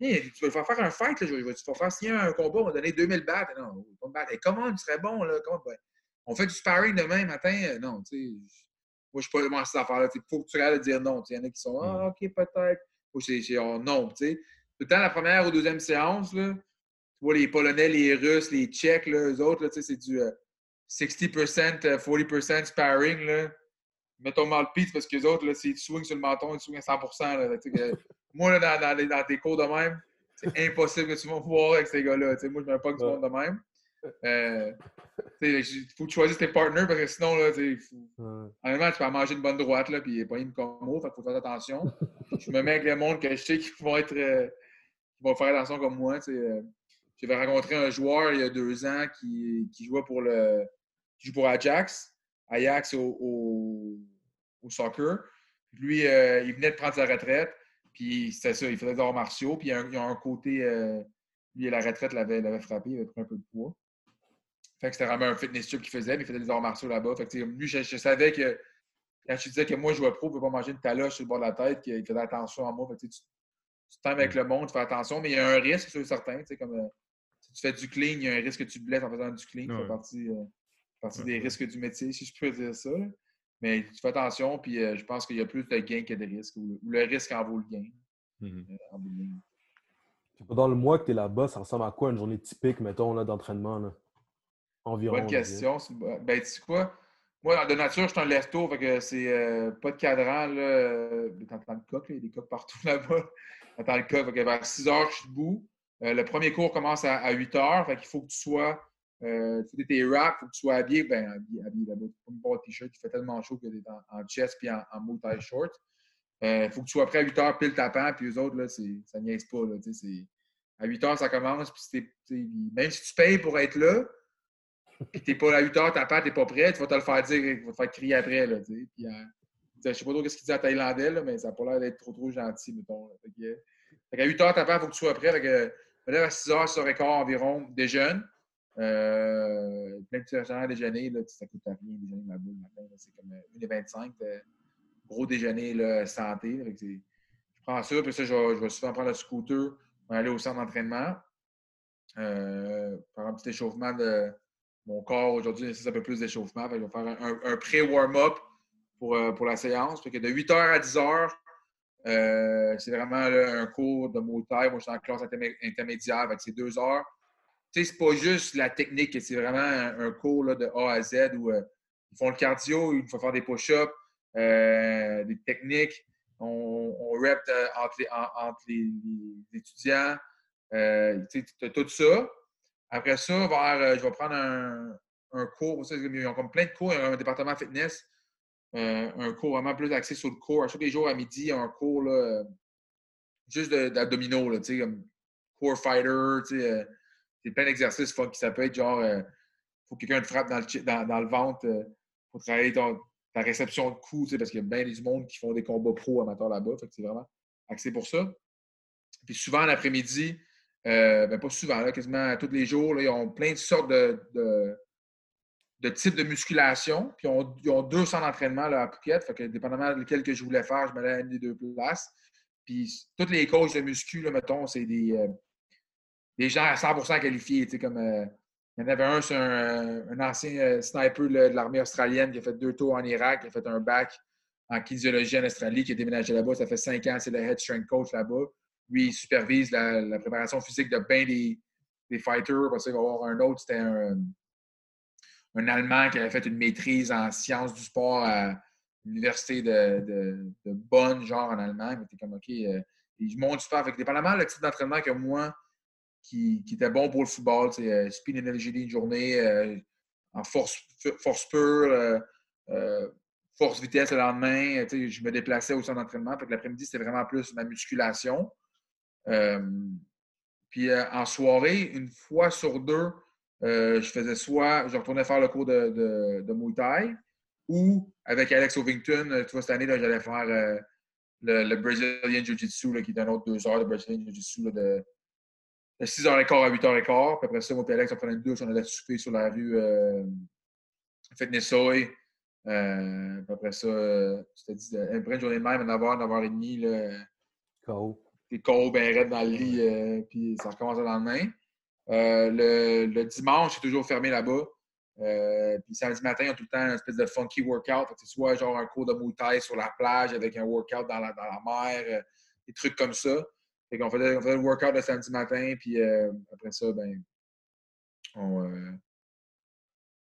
tu vas faire faire un fight, là, je vais te faire signer un combat, on va donner 2000 bahts. Non, pas me battre. comment tu serais bon, là? Comment, ben, on fait du sparring demain matin. Euh, non, tu sais, moi, je ne suis pas vraiment cette affaire-là. Il faut que tu regardes dire non. Il y en a qui sont, ah, OK, peut-être. Moi, c'est oh, non, tu sais. Tout le temps, la première ou deuxième séance, là, tu vois, les Polonais, les Russes, les Tchèques, là, eux autres, c'est du 60%, 40% euh, sparring, là. Mets ton mouthpiece parce que les autres, là, si tu swings sur le menton, ils swingent à 100 là, moi, là, dans, dans, tes cours de même, c'est impossible que tu vas voir avec ces gars-là. Moi, je ne mets pas que tu monde de même. Euh, il faut que tu choisisses tes partenaires parce que sinon, là, faut... honnêtement, tu peux manger une bonne droite là, puis pas une commo, il faut faire attention. je me mets avec le monde que je sais qui vont être euh, qui vont faire attention comme moi. Euh, J'avais rencontré un joueur il y a deux ans qui, qui jouait pour le qui joue pour Ajax, Ajax au, au, au soccer. Lui, euh, il venait de prendre sa retraite. Puis c'était ça, il faisait des arts martiaux. Puis il y a un, côté. Lui, la retraite l'avait frappé, il avait pris un peu de poids. Fait que c'était vraiment un fitness tube qu'il faisait, mais il faisait des arts martiaux là-bas. Fait que lui, je, savais que quand je disais que moi, je jouais pro, je ne pas manger une taloche sur le bord de la tête, qu'il faisait attention à moi. Fait que, tu, tu t'aimes avec le monde, tu fais attention, mais il y a un risque, c'est certain. Comme, euh, si tu fais du clean, il y a un risque que tu te blesses en faisant du clean. Ça fait partie, euh, partie des risques du métier, si je peux dire ça. Mais tu fais attention, puis euh, je pense qu'il y a plus de gains que de risques, ou le, risque en vaut le gain.
Mhm. Euh, dans le mois que tu es là-bas, ça ressemble à quoi une journée typique, mettons, d'entraînement?
Environ. Bonne question. Ben, tu sais quoi? Moi, de nature, je suis un lesto, fait que c'est euh, pas de cadran. Là, dans, le coq, il y a des coques partout là-bas. Dans le coq, vers 6 heures, je suis debout. le premier cours commence à, 8 heures, fait qu'il faut que tu sois euh, tu tes racks, il faut que tu sois habillé, ben, habillé, habillé là-bas. Tu peux pas t-shirt, il fait tellement chaud que tu es en, chest puis en, en multi short. Il euh, faut que tu sois prêt à 8 heures pile tapant, puis eux autres, là, ça niaise pas. Là, à 8 heures, ça commence, puis même si tu payes pour être là, tu n'es pas à 8 heures tapant, tu n'es pas prêt, tu vas te le faire dire, tu vas te faire crier après. Là, puis, euh, je sais pas trop ce qu'il dit en thaïlandais, là, mais ça n'a pas l'air d'être trop trop gentil, mettons. Là. Fait que, à 8 heures tapant, il faut que tu sois prêt. Fait que, à 6 heures, 6 heures environ, déjeune. Euh, de restaurants à déjeuner, là, ça coûte rien déjeuner là-bas le matin. C'est comme 1,25. Euh, gros déjeuner là, santé. je prends ça, puis ça, je vais, souvent prendre le scooter aller au centre d'entraînement. Euh, faire un petit échauffement de mon corps. Aujourd'hui, nécessite un peu plus d'échauffement. Je vais faire un, pré-warm-up pour, euh, pour la séance. que de 8h à 10h, euh, c'est vraiment un cours de Muay Thai. Moi, je suis en classe intermédiaire, avec ces deux heures. Tu sais, c'est pas juste la technique, c'est vraiment un, cours de A à Z où euh, ils font le cardio, il faut faire des push-ups, des techniques. On, on rep entre, les, entre les, étudiants. tu sais, tout ça. Après ça, vers, je vais prendre un, cours. Ils ont comme plein de cours. Il y a un département fitness. Euh, un cours vraiment plus axé sur le corps. À chaque jours à midi, il y a un cours là, juste d'abdominaux, comme core fighter. Euh, c'est plein d'exercices qui ça peut être genre, euh, faut que quelqu'un te frappe dans le, ventre pour travailler ta réception de coups, parce qu'il y a bien des monde qui font des combats pro amateurs là-bas. c'est vraiment axé pour ça. Puis souvent, l'après-midi, ben pas souvent, quasiment tous les jours, là, ils ont plein de sortes de de type de musculation. Puis ils ont, deux centres d'entraînement à Phuket. Dépendamment de lequel que je voulais faire, je me à une deux places. Puis toutes les coachs de muscu, là, mettons, c'est des, euh, gens à 100% qualifiés. Comme, euh, il y en avait un, c'est un, ancien euh, sniper de l'armée australienne qui a fait deux tours en Irak, qui a fait un bac en kinésiologie en Australie, qui a déménagé là-bas. Ça fait cinq ans, c'est le head strength coach là-bas. Lui, il supervise la, préparation physique de bien des, des fighters. Parce qu'il va y avoir un autre, c'était un un Allemand qui avait fait une maîtrise en sciences du sport à l'université de, Bonn, genre en Allemagne. Il était comme, OK, euh, il monte du sport. Fait dépendamment le type d'entraînement que moi, qui, était bon pour le football, c'est euh, speed energy une journée, euh, en force, force pure, force vitesse le lendemain. Je me déplaçais au centre d'entraînement. L'après-midi, c'était vraiment plus ma musculation. Puis en soirée, une fois sur deux, euh, je faisais soit, je retournais faire le cours de, de, Muay Thai ou avec Alex Ovington, euh, tu vois, cette année, j'allais faire euh, le, Brazilian Jiu-Jitsu, qui est un autre deux heures de Brazilian Jiu-Jitsu de, de 6h15 à 8h15. Puis après ça, moi et Alex, on prenait une douche, on allait souper sur la rue euh, Fitness Soy. puis après ça, je dis, après une journée de même, à 9h, 9h30, là,
KO.
T'es KO raide dans le lit, puis ça recommence le lendemain. Euh, le, dimanche, c'est toujours fermé là-bas. Euh, puis samedi matin, on a tout le temps une espèce de funky workout. C'est soit genre un cours de Muay sur la plage avec un workout dans la, mer, euh, des trucs comme ça. Fait qu'on faisait, on faisait le workout le samedi matin, puis après ça, ben, on,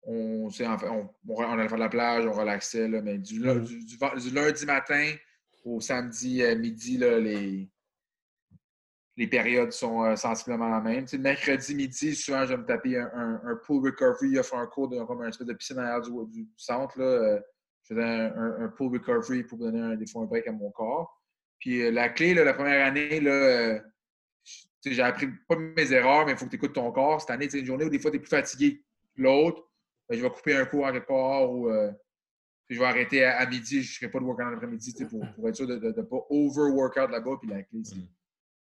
on, on, on, allait faire de la plage, on relaxait. Là, mais du, du, lundi matin au samedi midi, là, les, les périodes sont euh, sensiblement la même. mercredi midi, souvent, je vais me taper un, un, pool recovery. Il fait un cours comme un espèce de piscine à du, du, centre. Là. Euh, je faisais un, un, pool recovery pour donner des fois un break à mon corps. Puis euh, la clé, la première année, là, j'ai appris pas mes erreurs, mais il faut que tu écoutes ton corps. Cette année, c'est une journée où des fois tu es plus fatigué que l'autre. Ben, je vais couper un cours en quelque part ou je vais arrêter à, midi, je ne ferai pas de workout l'après-midi pour, pour, être sûr de ne pas over-workout là-bas. Puis la clé, c'est mm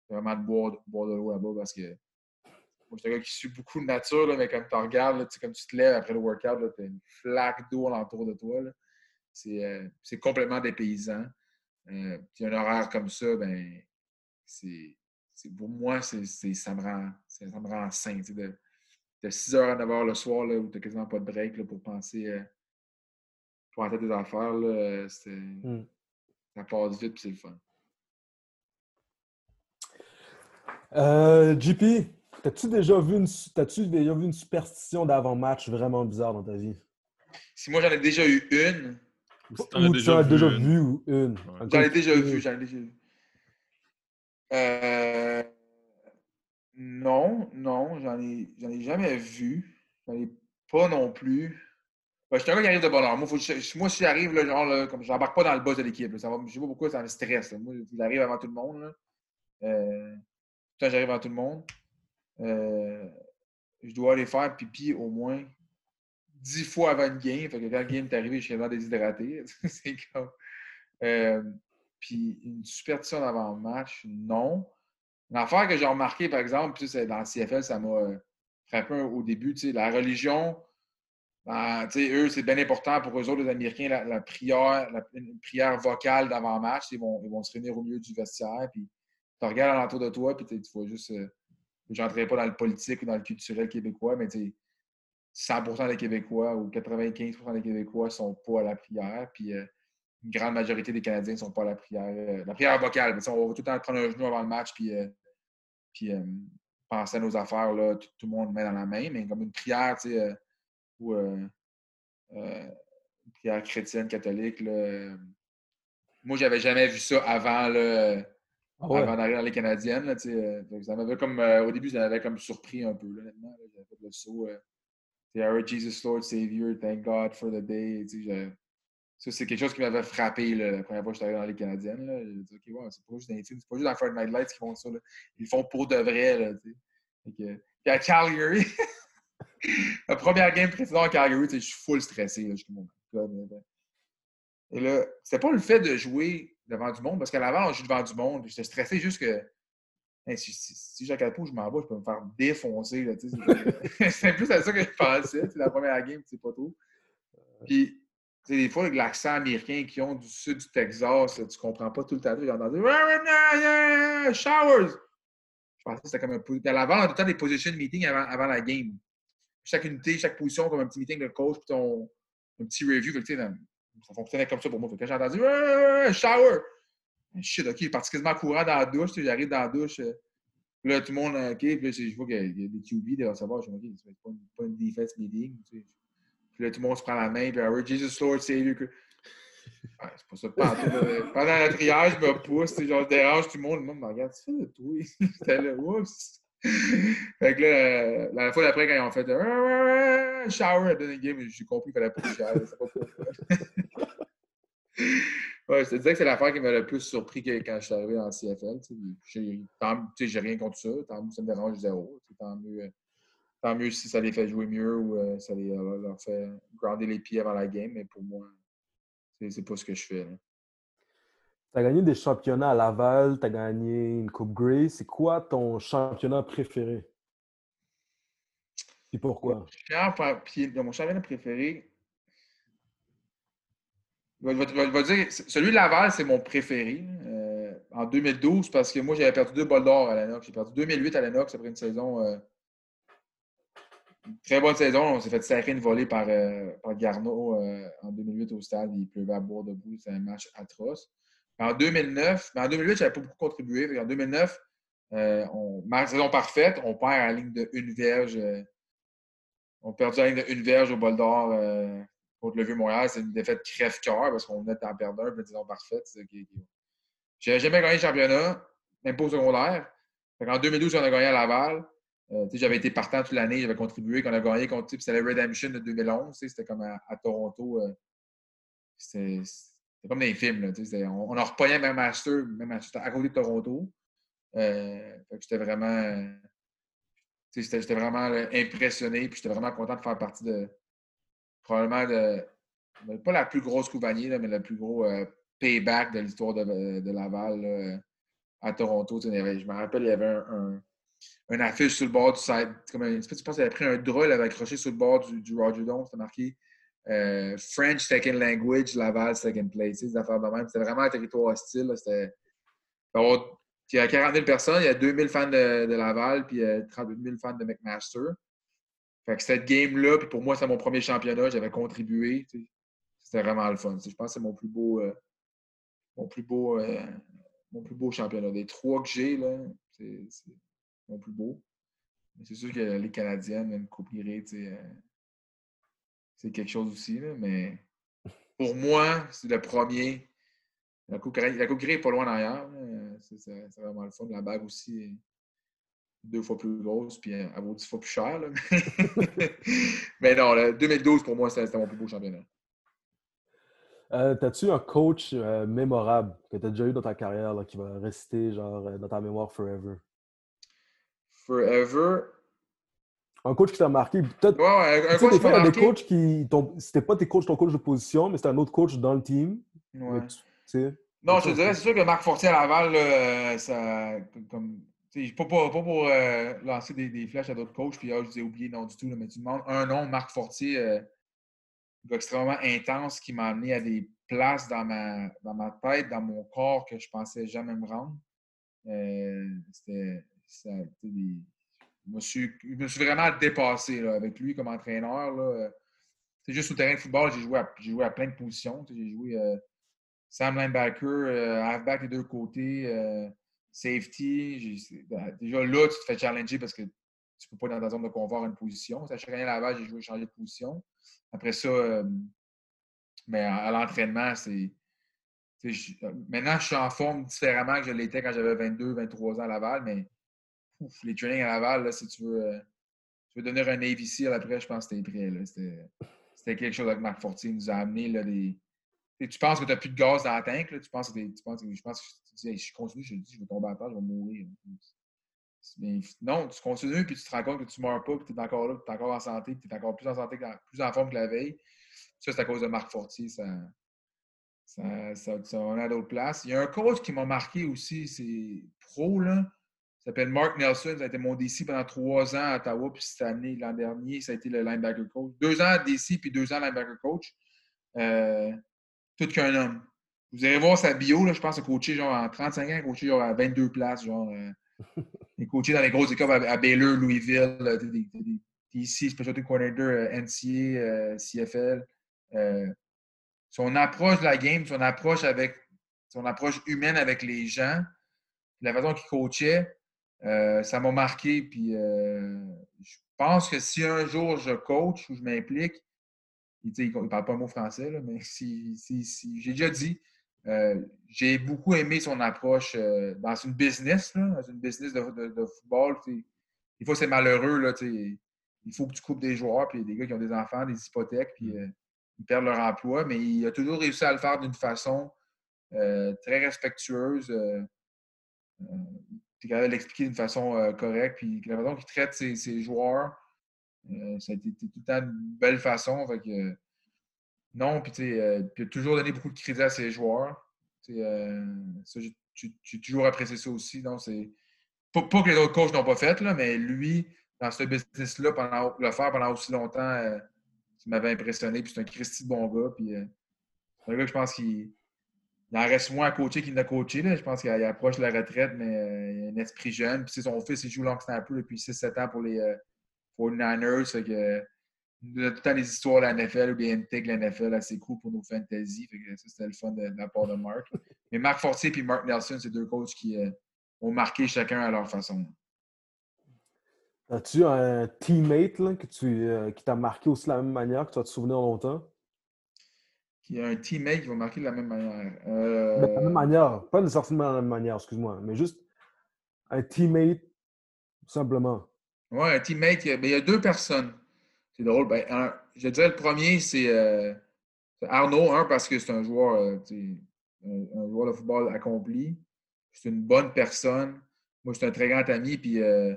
vraiment de boire, de l'eau là-bas parce que moi, je suis un gars qui suit beaucoup de nature, là, mais comme tu regardes, comme tu te lèves après le workout, tu as une flaque d'eau alentour de toi. Euh, c'est complètement dépaysant. Euh, puis un horaire comme ça, ben, c'est pour moi, c'est ça, me rend, ça me rend sain. De, de 6h à 9h le soir, là, où tu n'as quasiment pas de break là, pour penser, euh, pour tête des affaires, là, mmh. ça passe vite et c'est le fun.
Euh, JP, as-tu déjà, vu une, déjà vu une superstition d'avant-match vraiment bizarre dans ta vie?
Si moi j'en ai déjà eu une.
Ou, tu as déjà vu une.
J'en ai déjà vu, j'en ai déjà vu. Euh, non, non, j'en ai, ai jamais vu. J'en ai pas non plus. Ben, je suis un gars qui arrive de bonheur. Moi, moi si j'arrive, là, genre, là, comme j'embarque pas dans le boss de l'équipe. Je sais pas pourquoi ça me stresse. Moi, j'arrive avant tout le monde. Là. Euh, quand j'arrive à tout le monde, euh, je dois aller faire pipi au moins dix fois avant une game. Fait que quand le game est arrivé, je suis vraiment déshydraté. c'est. Euh, puis une superstition d'avant le match, non. L'affaire que j'ai remarqué, par exemple, puis dans le CFL, ça m'a frappé au début, la religion, Ben, eux, c'est bien important pour eux autres, les Américains, la, prière, la, prière vocale d'avant-match. Ils vont, ils vont se réunir au milieu du vestiaire. Puis tu regardes alentour de toi, puis tu vois juste. Euh, je n'entrerai pas dans le politique ou dans le culturel québécois, mais 100% des Québécois ou 95% des Québécois sont pas à la prière. Puis euh, une grande majorité des Canadiens ne sont pas à la prière. Euh, la prière vocale, on va tout le temps prendre un genou avant le match, puis, puis penser à nos affaires. Là, tout, le monde met dans la main, mais comme une prière, tu sais ou euh, prière chrétienne, catholique. Là. Moi, j'avais jamais vu ça avant, là, avant d'arriver dans les Canadiennes. Là, euh, ça m'avait comme, au début, ça m'avait comme surpris un peu. honnêtement, j'avais fait le saut. Jesus Lord Savior, thank God for the day. Ça, c'est quelque chose qui m'avait frappé la première fois que je suis arrivé dans les Canadiennes. Là. J'ai dit, OK, ouais, c'est pas juste dans les c'est pas juste dans Night Lights qui font ça. Là. Ils le font pour de vrai. Là, puis à Calgary, la première game précédente à Calgary, je suis full stressé. Là, je suis mon Et là, c'était pas le fait de jouer devant du monde, parce qu'à l'avant, on joue devant du monde. J'étais stressé juste que si, si, si j'ai je m'en vais, je peux me faire défoncer. C'est plus à ça que je pensais. C'est la première game, c'est pas trop. Puis, des fois, avec l'accent américain qui ont du sud du Texas, tu comprends pas tout le temps. J'ai entendu Showers! Je pensais que c'était comme un. À l'avant, on a tout le temps des position meetings avant, avant la game chaque unité, chaque position, comme un petit meeting de coach, puis ton, un petit review. Ça fonctionnait comme ça pour moi. quand j'ai entendu shower, shit, ok, je parti quasiment courant dans la douche, j'arrive dans la douche. Euh, là, tout le monde, ok, puis là, je vois qu'il y a des QB derrière savoir, je me dis, c'est pas, pas une defense meeting. Puis là, tout le monde se prend la main, puis alors, Jesus Lord, Savior. Ouais, c'est pas ça. Pendant, pendant la triage, je me pousse, genre, je dérange tout le monde. Le monde me regarde, tu fais de toi? J'étais là, oups fait que là, la fois d'après, quand ils ont fait euh, shower à dernier game, j'ai compris qu'il fallait pas chialer. C'est pas pourquoi. ouais, je te disais que c'est l'affaire qui m'a le plus surpris quand je suis arrivé en CFL. J'ai rien contre ça. Tant mieux, ça me dérange zéro. Tant mieux, euh, tant mieux si ça les fait jouer mieux ou euh, ça les, leur fait grounder les pieds avant la game. Mais pour moi, c'est pas ce que je fais.
Tu as gagné des championnats à Laval, tu as gagné une Coupe Grey. C'est quoi ton championnat préféré? Et pourquoi?
Mon championnat préféré, dire, celui de Laval, c'est mon préféré. Euh, en 2012, parce que moi, j'avais perdu deux bols d'or à l'Anox. J'ai perdu 2008 à l'Anox après une saison. Euh, très bonne saison. On s'est fait serrer une volée par, euh, par Garneau en 2008 au stade. Il pleuvait à bord debout. C'est un match atroce. En 2009, mais en 2008, je n'avais pas beaucoup contribué. En 2009, euh, on, ma saison parfaite, on perd à la ligne de une verge. Euh, on perd la ligne de une verge au bol d'or euh, contre le Vieux-Montréal. C'est une défaite crève-cœur parce qu'on venait d'en perdre un, une saison parfaite. Je n'avais jamais gagné le championnat, même pas au secondaire. en 2012, on a gagné à Laval. j'avais été partant toute l'année, j'avais contribué. Quand on a gagné contre c'était la Redemption de 2011. C'était comme à, à Toronto. c'était c'est comme dans les films. Là, on, a repogné même Master, même Master à côté de Toronto. Euh, j'étais vraiment, j'étais vraiment impressionné. Puis j'étais vraiment content de faire partie de probablement de, pas la plus grosse coupe-vanille, mais le plus gros euh, payback de l'histoire de, de, Laval à Toronto. je me rappelle, il y avait un, un, affiche sur le bord du site. Comme un, tu penses qu'il avait pris un drôle, il avait accroché sur le bord du, du Roger Dome. C'était marqué euh, French second language, Laval second place. Des affaires de même. C'était vraiment un territoire hostile. C'était. Il y a 40 000 personnes, il y a 2 000 fans de, Laval, puis il y a 38 000 fans de McMaster. Fait que cette game-là, puis pour moi, c'est mon premier championnat, j'avais contribué. C'était vraiment le fun. Je pense que c'est mon plus beau. Euh, mon plus beau. Euh, mon plus beau championnat. Des trois que j'ai, là, c'est mon plus beau. C'est sûr que les Canadiennes, une Coupe Guirée, c'est quelque chose aussi. mais pour moi, c'est le premier. La coupe, la est pas loin derrière. C'est vraiment le fun. La bague aussi est deux fois plus grosse, puis elle vaut dix fois plus cher. mais non, 2012, pour moi, c'était mon plus beau championnat.
Euh, T'as-tu un coach euh, mémorable que tu as déjà eu dans ta carrière qui va rester genre, euh, dans ta mémoire forever?
Forever?
Un coach qui t'a marqué. Peut-être. Ouais, un coach des fois, il y a des coachs qui. C'était pas tes coachs, ton coach de position, mais c'était un autre coach dans le team.
Ouais. non, je te dirais, c'est sûr que Marc Fortier à Laval, là, ça. Comme, pas, pas, pas pour euh, lancer des, des, flèches à d'autres coachs, puis ah, je vous ai oublié non du tout, là, mais tu demandes un nom, Marc Fortier, euh, gars extrêmement intense qui m'a amené à des places dans ma, dans ma tête, dans mon corps que je pensais jamais me rendre. Euh, c'était, des... je, me suis, vraiment dépassé avec lui comme entraîneur. C'est juste au terrain de football, j'ai joué, à, à plein de positions. J'ai joué euh, Sam linebacker, euh, halfback des deux côtés, euh, safety. Ben, déjà là, tu te fais challenger parce que tu ne peux pas dans ta zone de confort une position. À chaque à Laval, j'ai joué changer de position. Après ça, mais à, l'entraînement, c'est. maintenant, je suis en forme différemment que je l'étais quand j'avais 22, 23 ans à Laval, mais les trainings à Laval, si tu veux, tu veux devenir un Navy SEAL après, je pense que c'était prêt. C'était quelque chose avec Marc Fortier. Il nous a amené là, des, tu penses que tu n'as plus de gaz dans la tank, là, tu penses que, tu penses je pense que tu je continue, je dis, je vais tomber à terre, je vais mourir. Non, tu continues, puis tu te rends compte que tu ne meurs pas, que tu es encore là, tu es encore en santé, tu es encore plus en santé, plus en forme que la veille. Ça, c'est à cause de Marc Fortier. Ça, ça, ça, on a d'autres places. Il y a un coach qui m'a marqué aussi, c'est pro, là. S'appelle Mark Nelson. Ça a été mon DC pendant trois ans à Ottawa, puis cette année, l'an dernier, ça a été le linebacker coach. Deux ans à DC, puis deux ans linebacker coach. Euh, tout qu'un homme. Vous allez voir sa bio, là, je pense, a coaché genre en 35 ans, coaché genre à 22 places, genre. Euh, il a coaché dans les grosses écoles à, Baylor, Louisville, euh, DC, Specialty Coordinator, euh, NCA, euh, CFL. son approche de la game, son approche avec son approche humaine avec les gens, la façon qu'il coachait, ça m'a marqué. Puis je pense que si un jour je coach ou je m'implique, il ne parle pas un mot français, mais si, j'ai déjà dit, euh, j'ai beaucoup aimé son approche euh, dans une business, dans une business de, football. Des fois, c'est malheureux. Là, il faut que tu coupes des joueurs, puis des gars qui ont des enfants, des hypothèques, puis euh, ils perdent leur emploi, mais il a toujours réussi à le faire d'une façon très respectueuse. Est capable de l'expliquer d'une façon correcte, puis la façon qu'il traite ses joueurs. Euh, ça a été tout le temps une belle façon. non, puis euh, il a toujours donné beaucoup de crédit à ses joueurs. Euh, j'ai toujours apprécié ça aussi. Donc, c'est pas, que les autres coachs n'ont pas fait, là, mais lui, dans ce business-là, pendant le faire pendant aussi longtemps, euh, m'avait impressionné. Puis c'est un Christy de bon gars. Puis c'est un gars que je pense qu'il en reste moins à coacher qu'il n'a coaché. Là. Je pense qu'il approche de la retraite, mais il a un esprit jeune. Puis son fils, il joue long snapper depuis 6-7 ans pour les, 49ers. Fait que, tout le temps des histoires de la NFL ou des NTEC de la NFL assez cool pour nos fantasy. Fait que ça, c'était le fun de, la part de Marc. Mais Marc Fortier et Mark Nelson, c'est deux coachs qui euh, ont marqué chacun à leur façon.
As-tu un teammate là, que tu, euh, qui t'a marqué aussi de la même manière, que tu vas te souvenir longtemps?
Qui a un teammate qui va marquer de la même manière.
Euh... De la même manière, pas nécessairement de la même manière, excuse-moi, mais juste un teammate, simplement.
Oui, un teammate, il y, a, deux personnes. C'est drôle. Ben, je dirais le premier, c'est euh, Arnaud, un, parce que c'est un joueur, euh, un, joueur de football accompli. C'est une bonne personne. Moi, c'est un très grand ami. Puis, euh,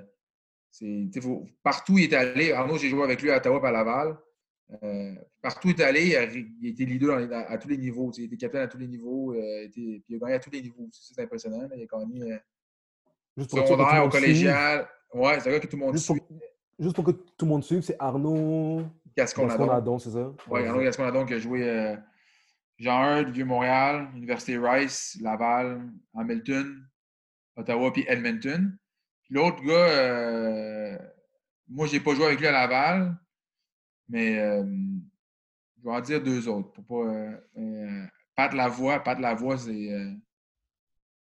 partout où il est allé, Arnaud, j'ai joué avec lui à Ottawa à Laval. Partout où il est allé, il a, été leader à, tous les niveaux. Il a été capitaine à tous les niveaux. puis il a gagné à tous les niveaux. C'est impressionnant. Il a gagné secondaire, au collégial. Ouais, c'est vrai que tout le monde
juste suit. Pour, juste pour que tout le monde suive, c'est Arnaud
Gasconadon.
c'est ça?
Oui, Arnaud Gasconadon qui a joué euh, Jean 1 du Vieux-Montréal, Université Rice, Laval, Hamilton, Ottawa puis Edmonton. L'autre gars, euh, moi, je n'ai pas joué avec lui à Laval, mais euh, je vais en dire deux autres. Pour pas, euh, Pat Lavoie, Pat Lavoie, c'est.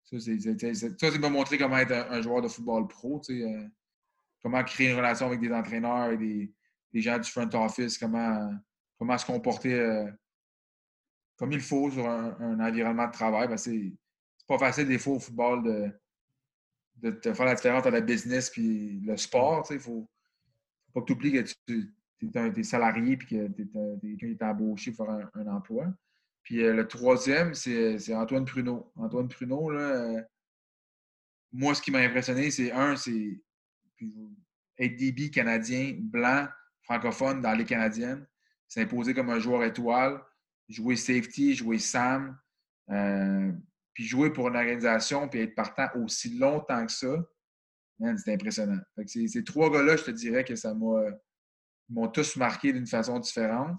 ça, c'est m'a montré comment être un, joueur de football pro. Euh, comment créer une relation avec des entraîneurs, avec des, gens du front office, comment, comment se comporter euh, comme il faut sur un, environnement de travail. Ben, c'est pas facile des fois au football de, de faire la différence entre la business et le sport. Il faut, faut pas que tu oublies que tu es, salarié et que quelqu'un est embauché pour faire un, emploi. Puis euh, le troisième, c'est Antoine Pruneau. Antoine Pruneau, là, euh, moi, ce qui m'a impressionné, c'est un, c'est être DB canadien, blanc, francophone dans les Canadiennes, s'imposer comme un joueur étoile, jouer safety, jouer Sam, euh, puis jouer pour une organisation, puis être partant aussi longtemps que ça. C'est impressionnant. ces trois gars-là, je te dirais que ça m'a m'ont tous marqué d'une façon différente.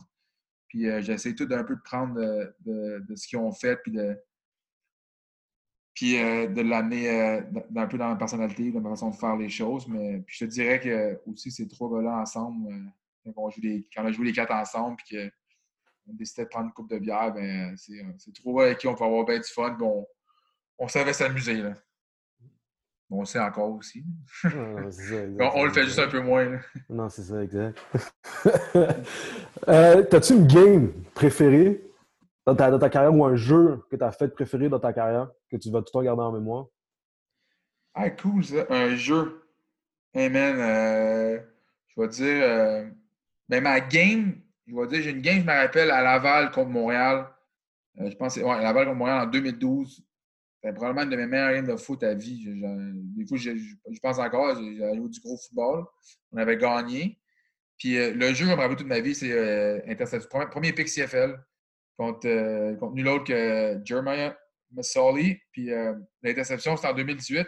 Puis j'essaie tout d'un peu de prendre de, ce qu'ils ont fait, puis de, puis de l'amener un peu dans la personnalité, dans la façon de faire les choses. Mais puis je te dirais que aussi ces trois gars-là ensemble, quand, on joue les, on a joué les quatre ensemble, puis qu'on décidait de prendre une coupe de bière, ben c'est trois avec qui on peut avoir bien du fun. Bon, on savait s'amuser. On le sait encore aussi. on, le fait juste un peu moins.
Non, c'est ça, exact. euh, T'as-tu une game préférée dans ta, dans ta, carrière ou un jeu que tu as fait préféré dans ta carrière que tu vas tout le temps garder en mémoire?
Ah, cool, ça. Un jeu. Hey man, euh, je vais dire. Euh, ben, ma game, je vais dire, j'ai une game, je me rappelle, à Laval contre Montréal. Euh, je pense, ouais, Laval contre Montréal en 2012. C'était probablement une de mes meilleures games de foot à vie. des fois, je, pense encore, j'ai joué du gros football. On avait gagné. Puis euh, le jeu, je me rappelle toute ma vie, c'est euh, Interception. Premier, pick CFL contre, euh, contre nul autre que Jeremiah Massoli. Puis l'interception, c'était en 2018.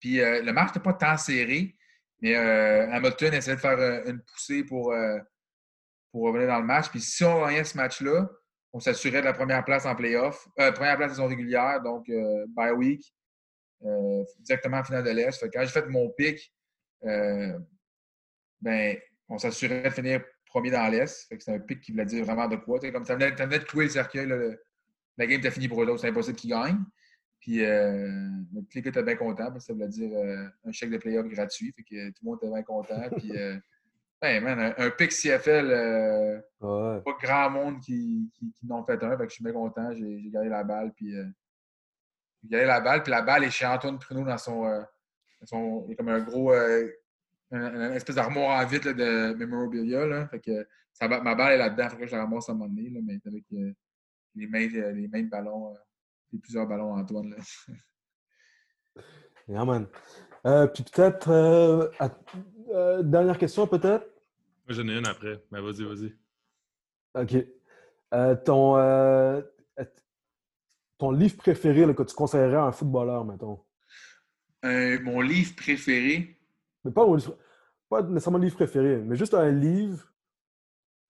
Puis le match n'était pas tant serré, mais Hamilton essayait de faire une poussée pour, pour revenir dans le match. Puis si on gagnait ce match-là, on s'assurait de la première place en playoff, euh, première place de saison régulière, donc euh, bye week, euh, directement en finale de l'Est. Quand j'ai fait mon pic, euh, ben, on s'assurait de finir premier dans l'Est. C'est un pic qui voulait dire vraiment de quoi. comme ça venait, de clouer le cercueil. la game était finie pour eux autres. C'est impossible qu'ils gagnent. Puis, les gars étaient bien contents parce que ça voulait dire un chèque de playoff gratuit. Tout le monde était bien content. Hey man, un, pic CFL, euh, pas grand monde qui, qui, qui n'ont fait un. Fait que je suis bien content. J'ai gagné la balle. Puis, euh, j'ai gagné la balle. Puis la balle est chez Antoine Pruneau dans son. Euh, son il est comme un gros. une, espèce d'armoire en vitre de memorabilia. Là. Fait que ça, ma balle est là-dedans. Fait que je la ramasse à un moment donné. Là, mais avec les, mains, les mains de ballon. et plusieurs ballons Antoine. Là.
yeah, man. puis peut-être. dernière question, peut-être?
Moi, j'en ai une après. Mais vas-y, vas-y.
OK. Euh, ton, euh, ton livre préféré là, que tu conseillerais à un footballeur, mettons?
Euh, mon livre préféré?
Mais pas, pas nécessairement mon livre préféré, mais juste un livre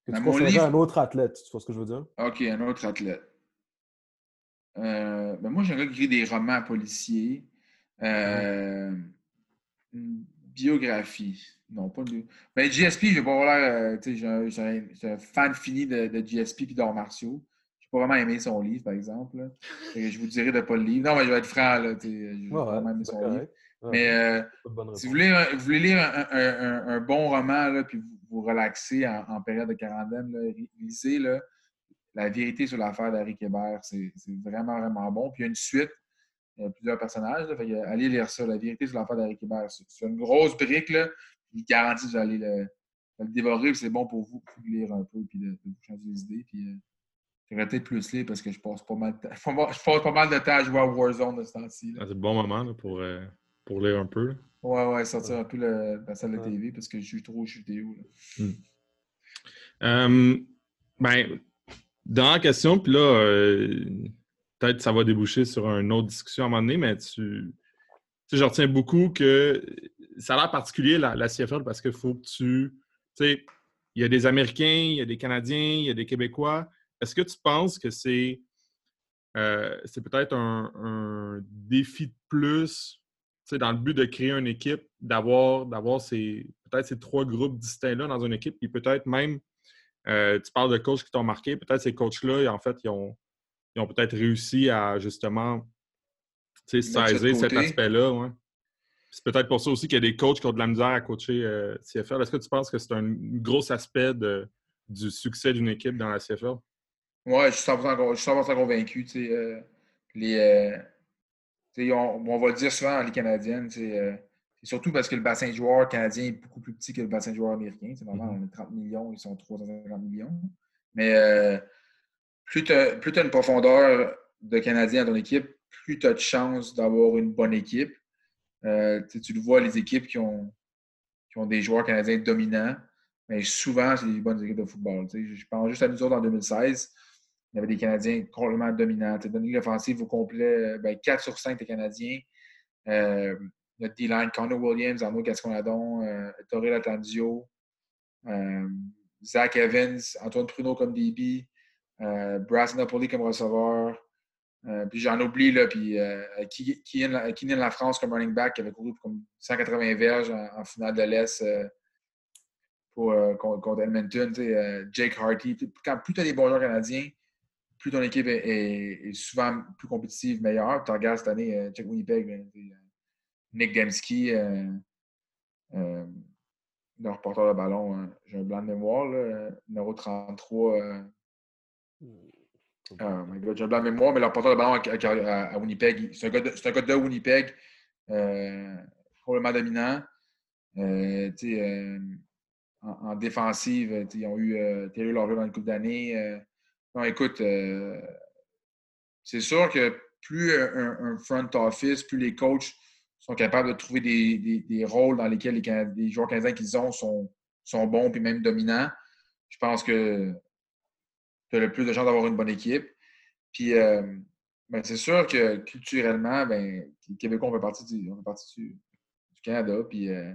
que tu ben, conseillerais à un autre athlète. Tu vois ce que je veux dire?
OK, un autre athlète. ben moi, j'aimerais écrire des romans policiers. Euh, biographie. Non, pas de. Mais GSP, je vais pas avoir l'air. Euh, j'ai un, fan fini de, de GSP et d'arts martiaux. Je n'ai pas vraiment aimé son livre, par exemple. je vous dirais de ne pas le lire. Non, mais je vais être franc. Là, je vais vraiment aimer son livre. mais euh, si vous voulez, vous voulez lire un, un, bon roman, là, puis vous, vous relaxer en, période de quarantaine, là, lisez là, La vérité sur l'affaire d'Harry Hébert. C'est vraiment, vraiment bon. Puis il y a une suite il y a plusieurs personnages. Là, fait, allez lire ça, La vérité sur l'affaire d'Harry Hébert. C'est une grosse brique. Là, il garantit que vous allez le, le dévorer. C'est bon pour vous, de lire un peu et de, vous changer les idées. Puis, euh, J'aurais peut-être plus lire parce que je passe pas mal de, je passe pas mal de temps à jouer à Warzone de ce temps-ci.
Ah, c'est le bon moment là, pour, euh, pour lire un peu. Là.
Ouais, ouais, sortir un peu le, la salle de TV parce que je joue trop. Là. Hmm.
Euh, ben, dans la question, puis là, euh, peut-être ça va déboucher sur une autre discussion à un moment donné, mais tu, tu je retiens beaucoup que ça a l'air particulier, la, la CFL, parce qu'il faut que tu. Tu sais, il y a des Américains, il y a des Canadiens, il y a des Québécois. Est-ce que tu penses que c'est euh, peut-être un, défi de plus dans le but de créer une équipe, d'avoir peut-être ces trois groupes distincts-là dans une équipe, puis peut-être même, euh, tu parles de coachs qui t'ont marqué, peut-être ces coachs-là, en fait, ils ont, ils ont peut-être réussi à justement saisir cet aspect-là. Ouais. C'est peut-être pour ça aussi qu'il y a des coachs qui ont de la misère à coacher euh, CFL. Est-ce que tu penses que c'est un gros aspect de, du succès d'une équipe dans la CFL?
Oui, je suis 100%, convaincu. Euh, les, euh, on, va le dire souvent les Canadiennes, c'est surtout parce que le bassin de joueurs canadien est beaucoup plus petit que le bassin de joueurs américain. C'est vraiment mm-hmm. on 30 millions, ils sont 350 millions. Mais plus tu as, une profondeur de Canadiens dans ton équipe, plus tu as de chances d'avoir une bonne équipe. Euh, tu le vois, les équipes qui ont, des joueurs canadiens dominants, mais souvent, c'est des bonnes équipes de football. Je pense juste à nous autres en 2016. Il y avait des Canadiens complètement dominants. Dans une ligue offensive au complet, ben, 4 sur 5 des Canadiens. Euh, notre D-line, Connor Williams, Arnaud Gasconadon, euh, Torre Latanzio, euh, Zach Evans, Antoine Pruneau comme DB, Brass Napoli comme receveur. Euh, puis j'en oublie, là, puis euh, Keenan La France comme running back qui avait couru comme 180 verges en, finale de l'Est contre, Edmonton. Jake Harty. Plus tu as des bons joueurs canadiens, plus ton équipe est, souvent plus compétitive, meilleure. Tu regardes cette année, Jack Winnipeg, Nick Dembski, le reporter de ballon, hein. j'ai un blanc de mémoire, numéro 33. My God, j'ai un blanc de mémoire, mais leur porteur de ballon à, Winnipeg, c'est un, gars de Winnipeg, euh, probablement dominant. Euh, euh, en, défensive, ils ont eu Taylor Laurier dans une couple d'années. non, écoute, c'est sûr que plus un, front office, plus les coachs sont capables de trouver des, rôles dans lesquels les, joueurs canadiens qu'ils ont sont, sont bons et même dominants, je pense que tu as le plus de chances d'avoir une bonne équipe. Puis, euh, ben, c'est sûr que culturellement, ben, les Québécois, on fait partie du, on fait partie du, Canada. Puis, euh,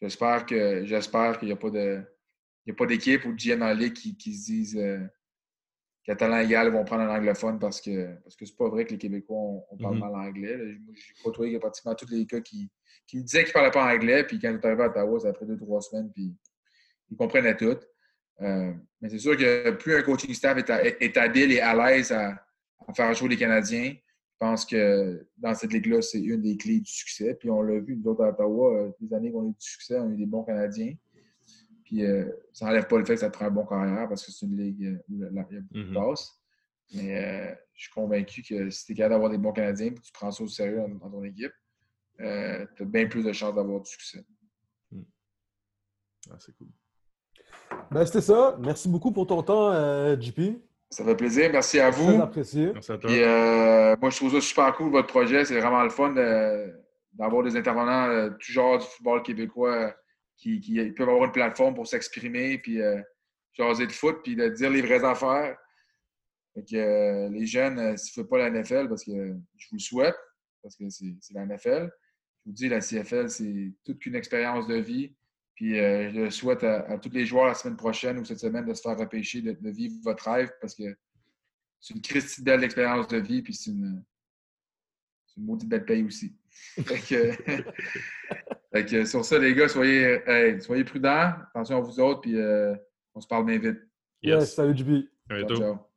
j'espère que j'espère qu'il n'y a pas de. Il a pas d'équipe ou de GM dans la ligue qui, qui se disent euh, qu'à talent égal, vont prendre un anglophone parce que parce que c'est pas vrai que les Québécois, on, parle mm-hmm. mal anglais. J'ai côtoyé pratiquement tous les gars qui, qui me disaient qu'ils ne parlaient pas anglais, puis quand ils sont arrivés à Ottawa, ça a pris deux, trois semaines, puis ils comprenaient tout. Euh, mais c'est sûr que plus un coaching staff est, habile et à l'aise à, faire jouer les Canadiens, je pense que dans cette ligue-là, c'est une des clés du succès. Puis on l'a vu, nous autres à Ottawa, euh, les années qu'on a eu du succès, on a eu des bons Canadiens. Puis euh, ça n'enlève pas le fait que ça te prend un bon carrière parce que c'est une ligue où il y a beaucoup de mm-hmm. passes. Mais je suis convaincu que si tu es capable d'avoir des bons Canadiens et tu prends ça au sérieux dans, ton équipe, tu as bien plus de chances d'avoir du succès.
Mm. Ah, c'est cool.
Ben, c'était ça. Merci beaucoup pour ton temps, euh, JP.
Ça fait plaisir. Merci à vous.
Très apprécié.
Merci à toi.
Euh, moi, je trouve ça super cool, votre projet. C'est vraiment le fun d'avoir des intervenants euh, du genre du football québécois qui, peuvent avoir une plateforme pour s'exprimer, puis jaser de foot, puis de dire les vraies affaires. les jeunes, s'ils ne font pas la NFL, parce que je vous le souhaite, parce que c'est la NFL, je vous dis, la CFL, c'est toute qu'une expérience de vie. Puis euh, je souhaite à, tous les joueurs la semaine prochaine ou cette semaine de se faire repêcher, de, vivre votre rêve parce que c'est une Christie belle expérience de vie, puis c'est une, une maudite belle paye aussi. fait, que, sur ça, les gars, soyez, soyez prudents. Attention à vous autres, puis euh, on se parle bien vite.
Yes, salut, JB.
À bientôt. ciao.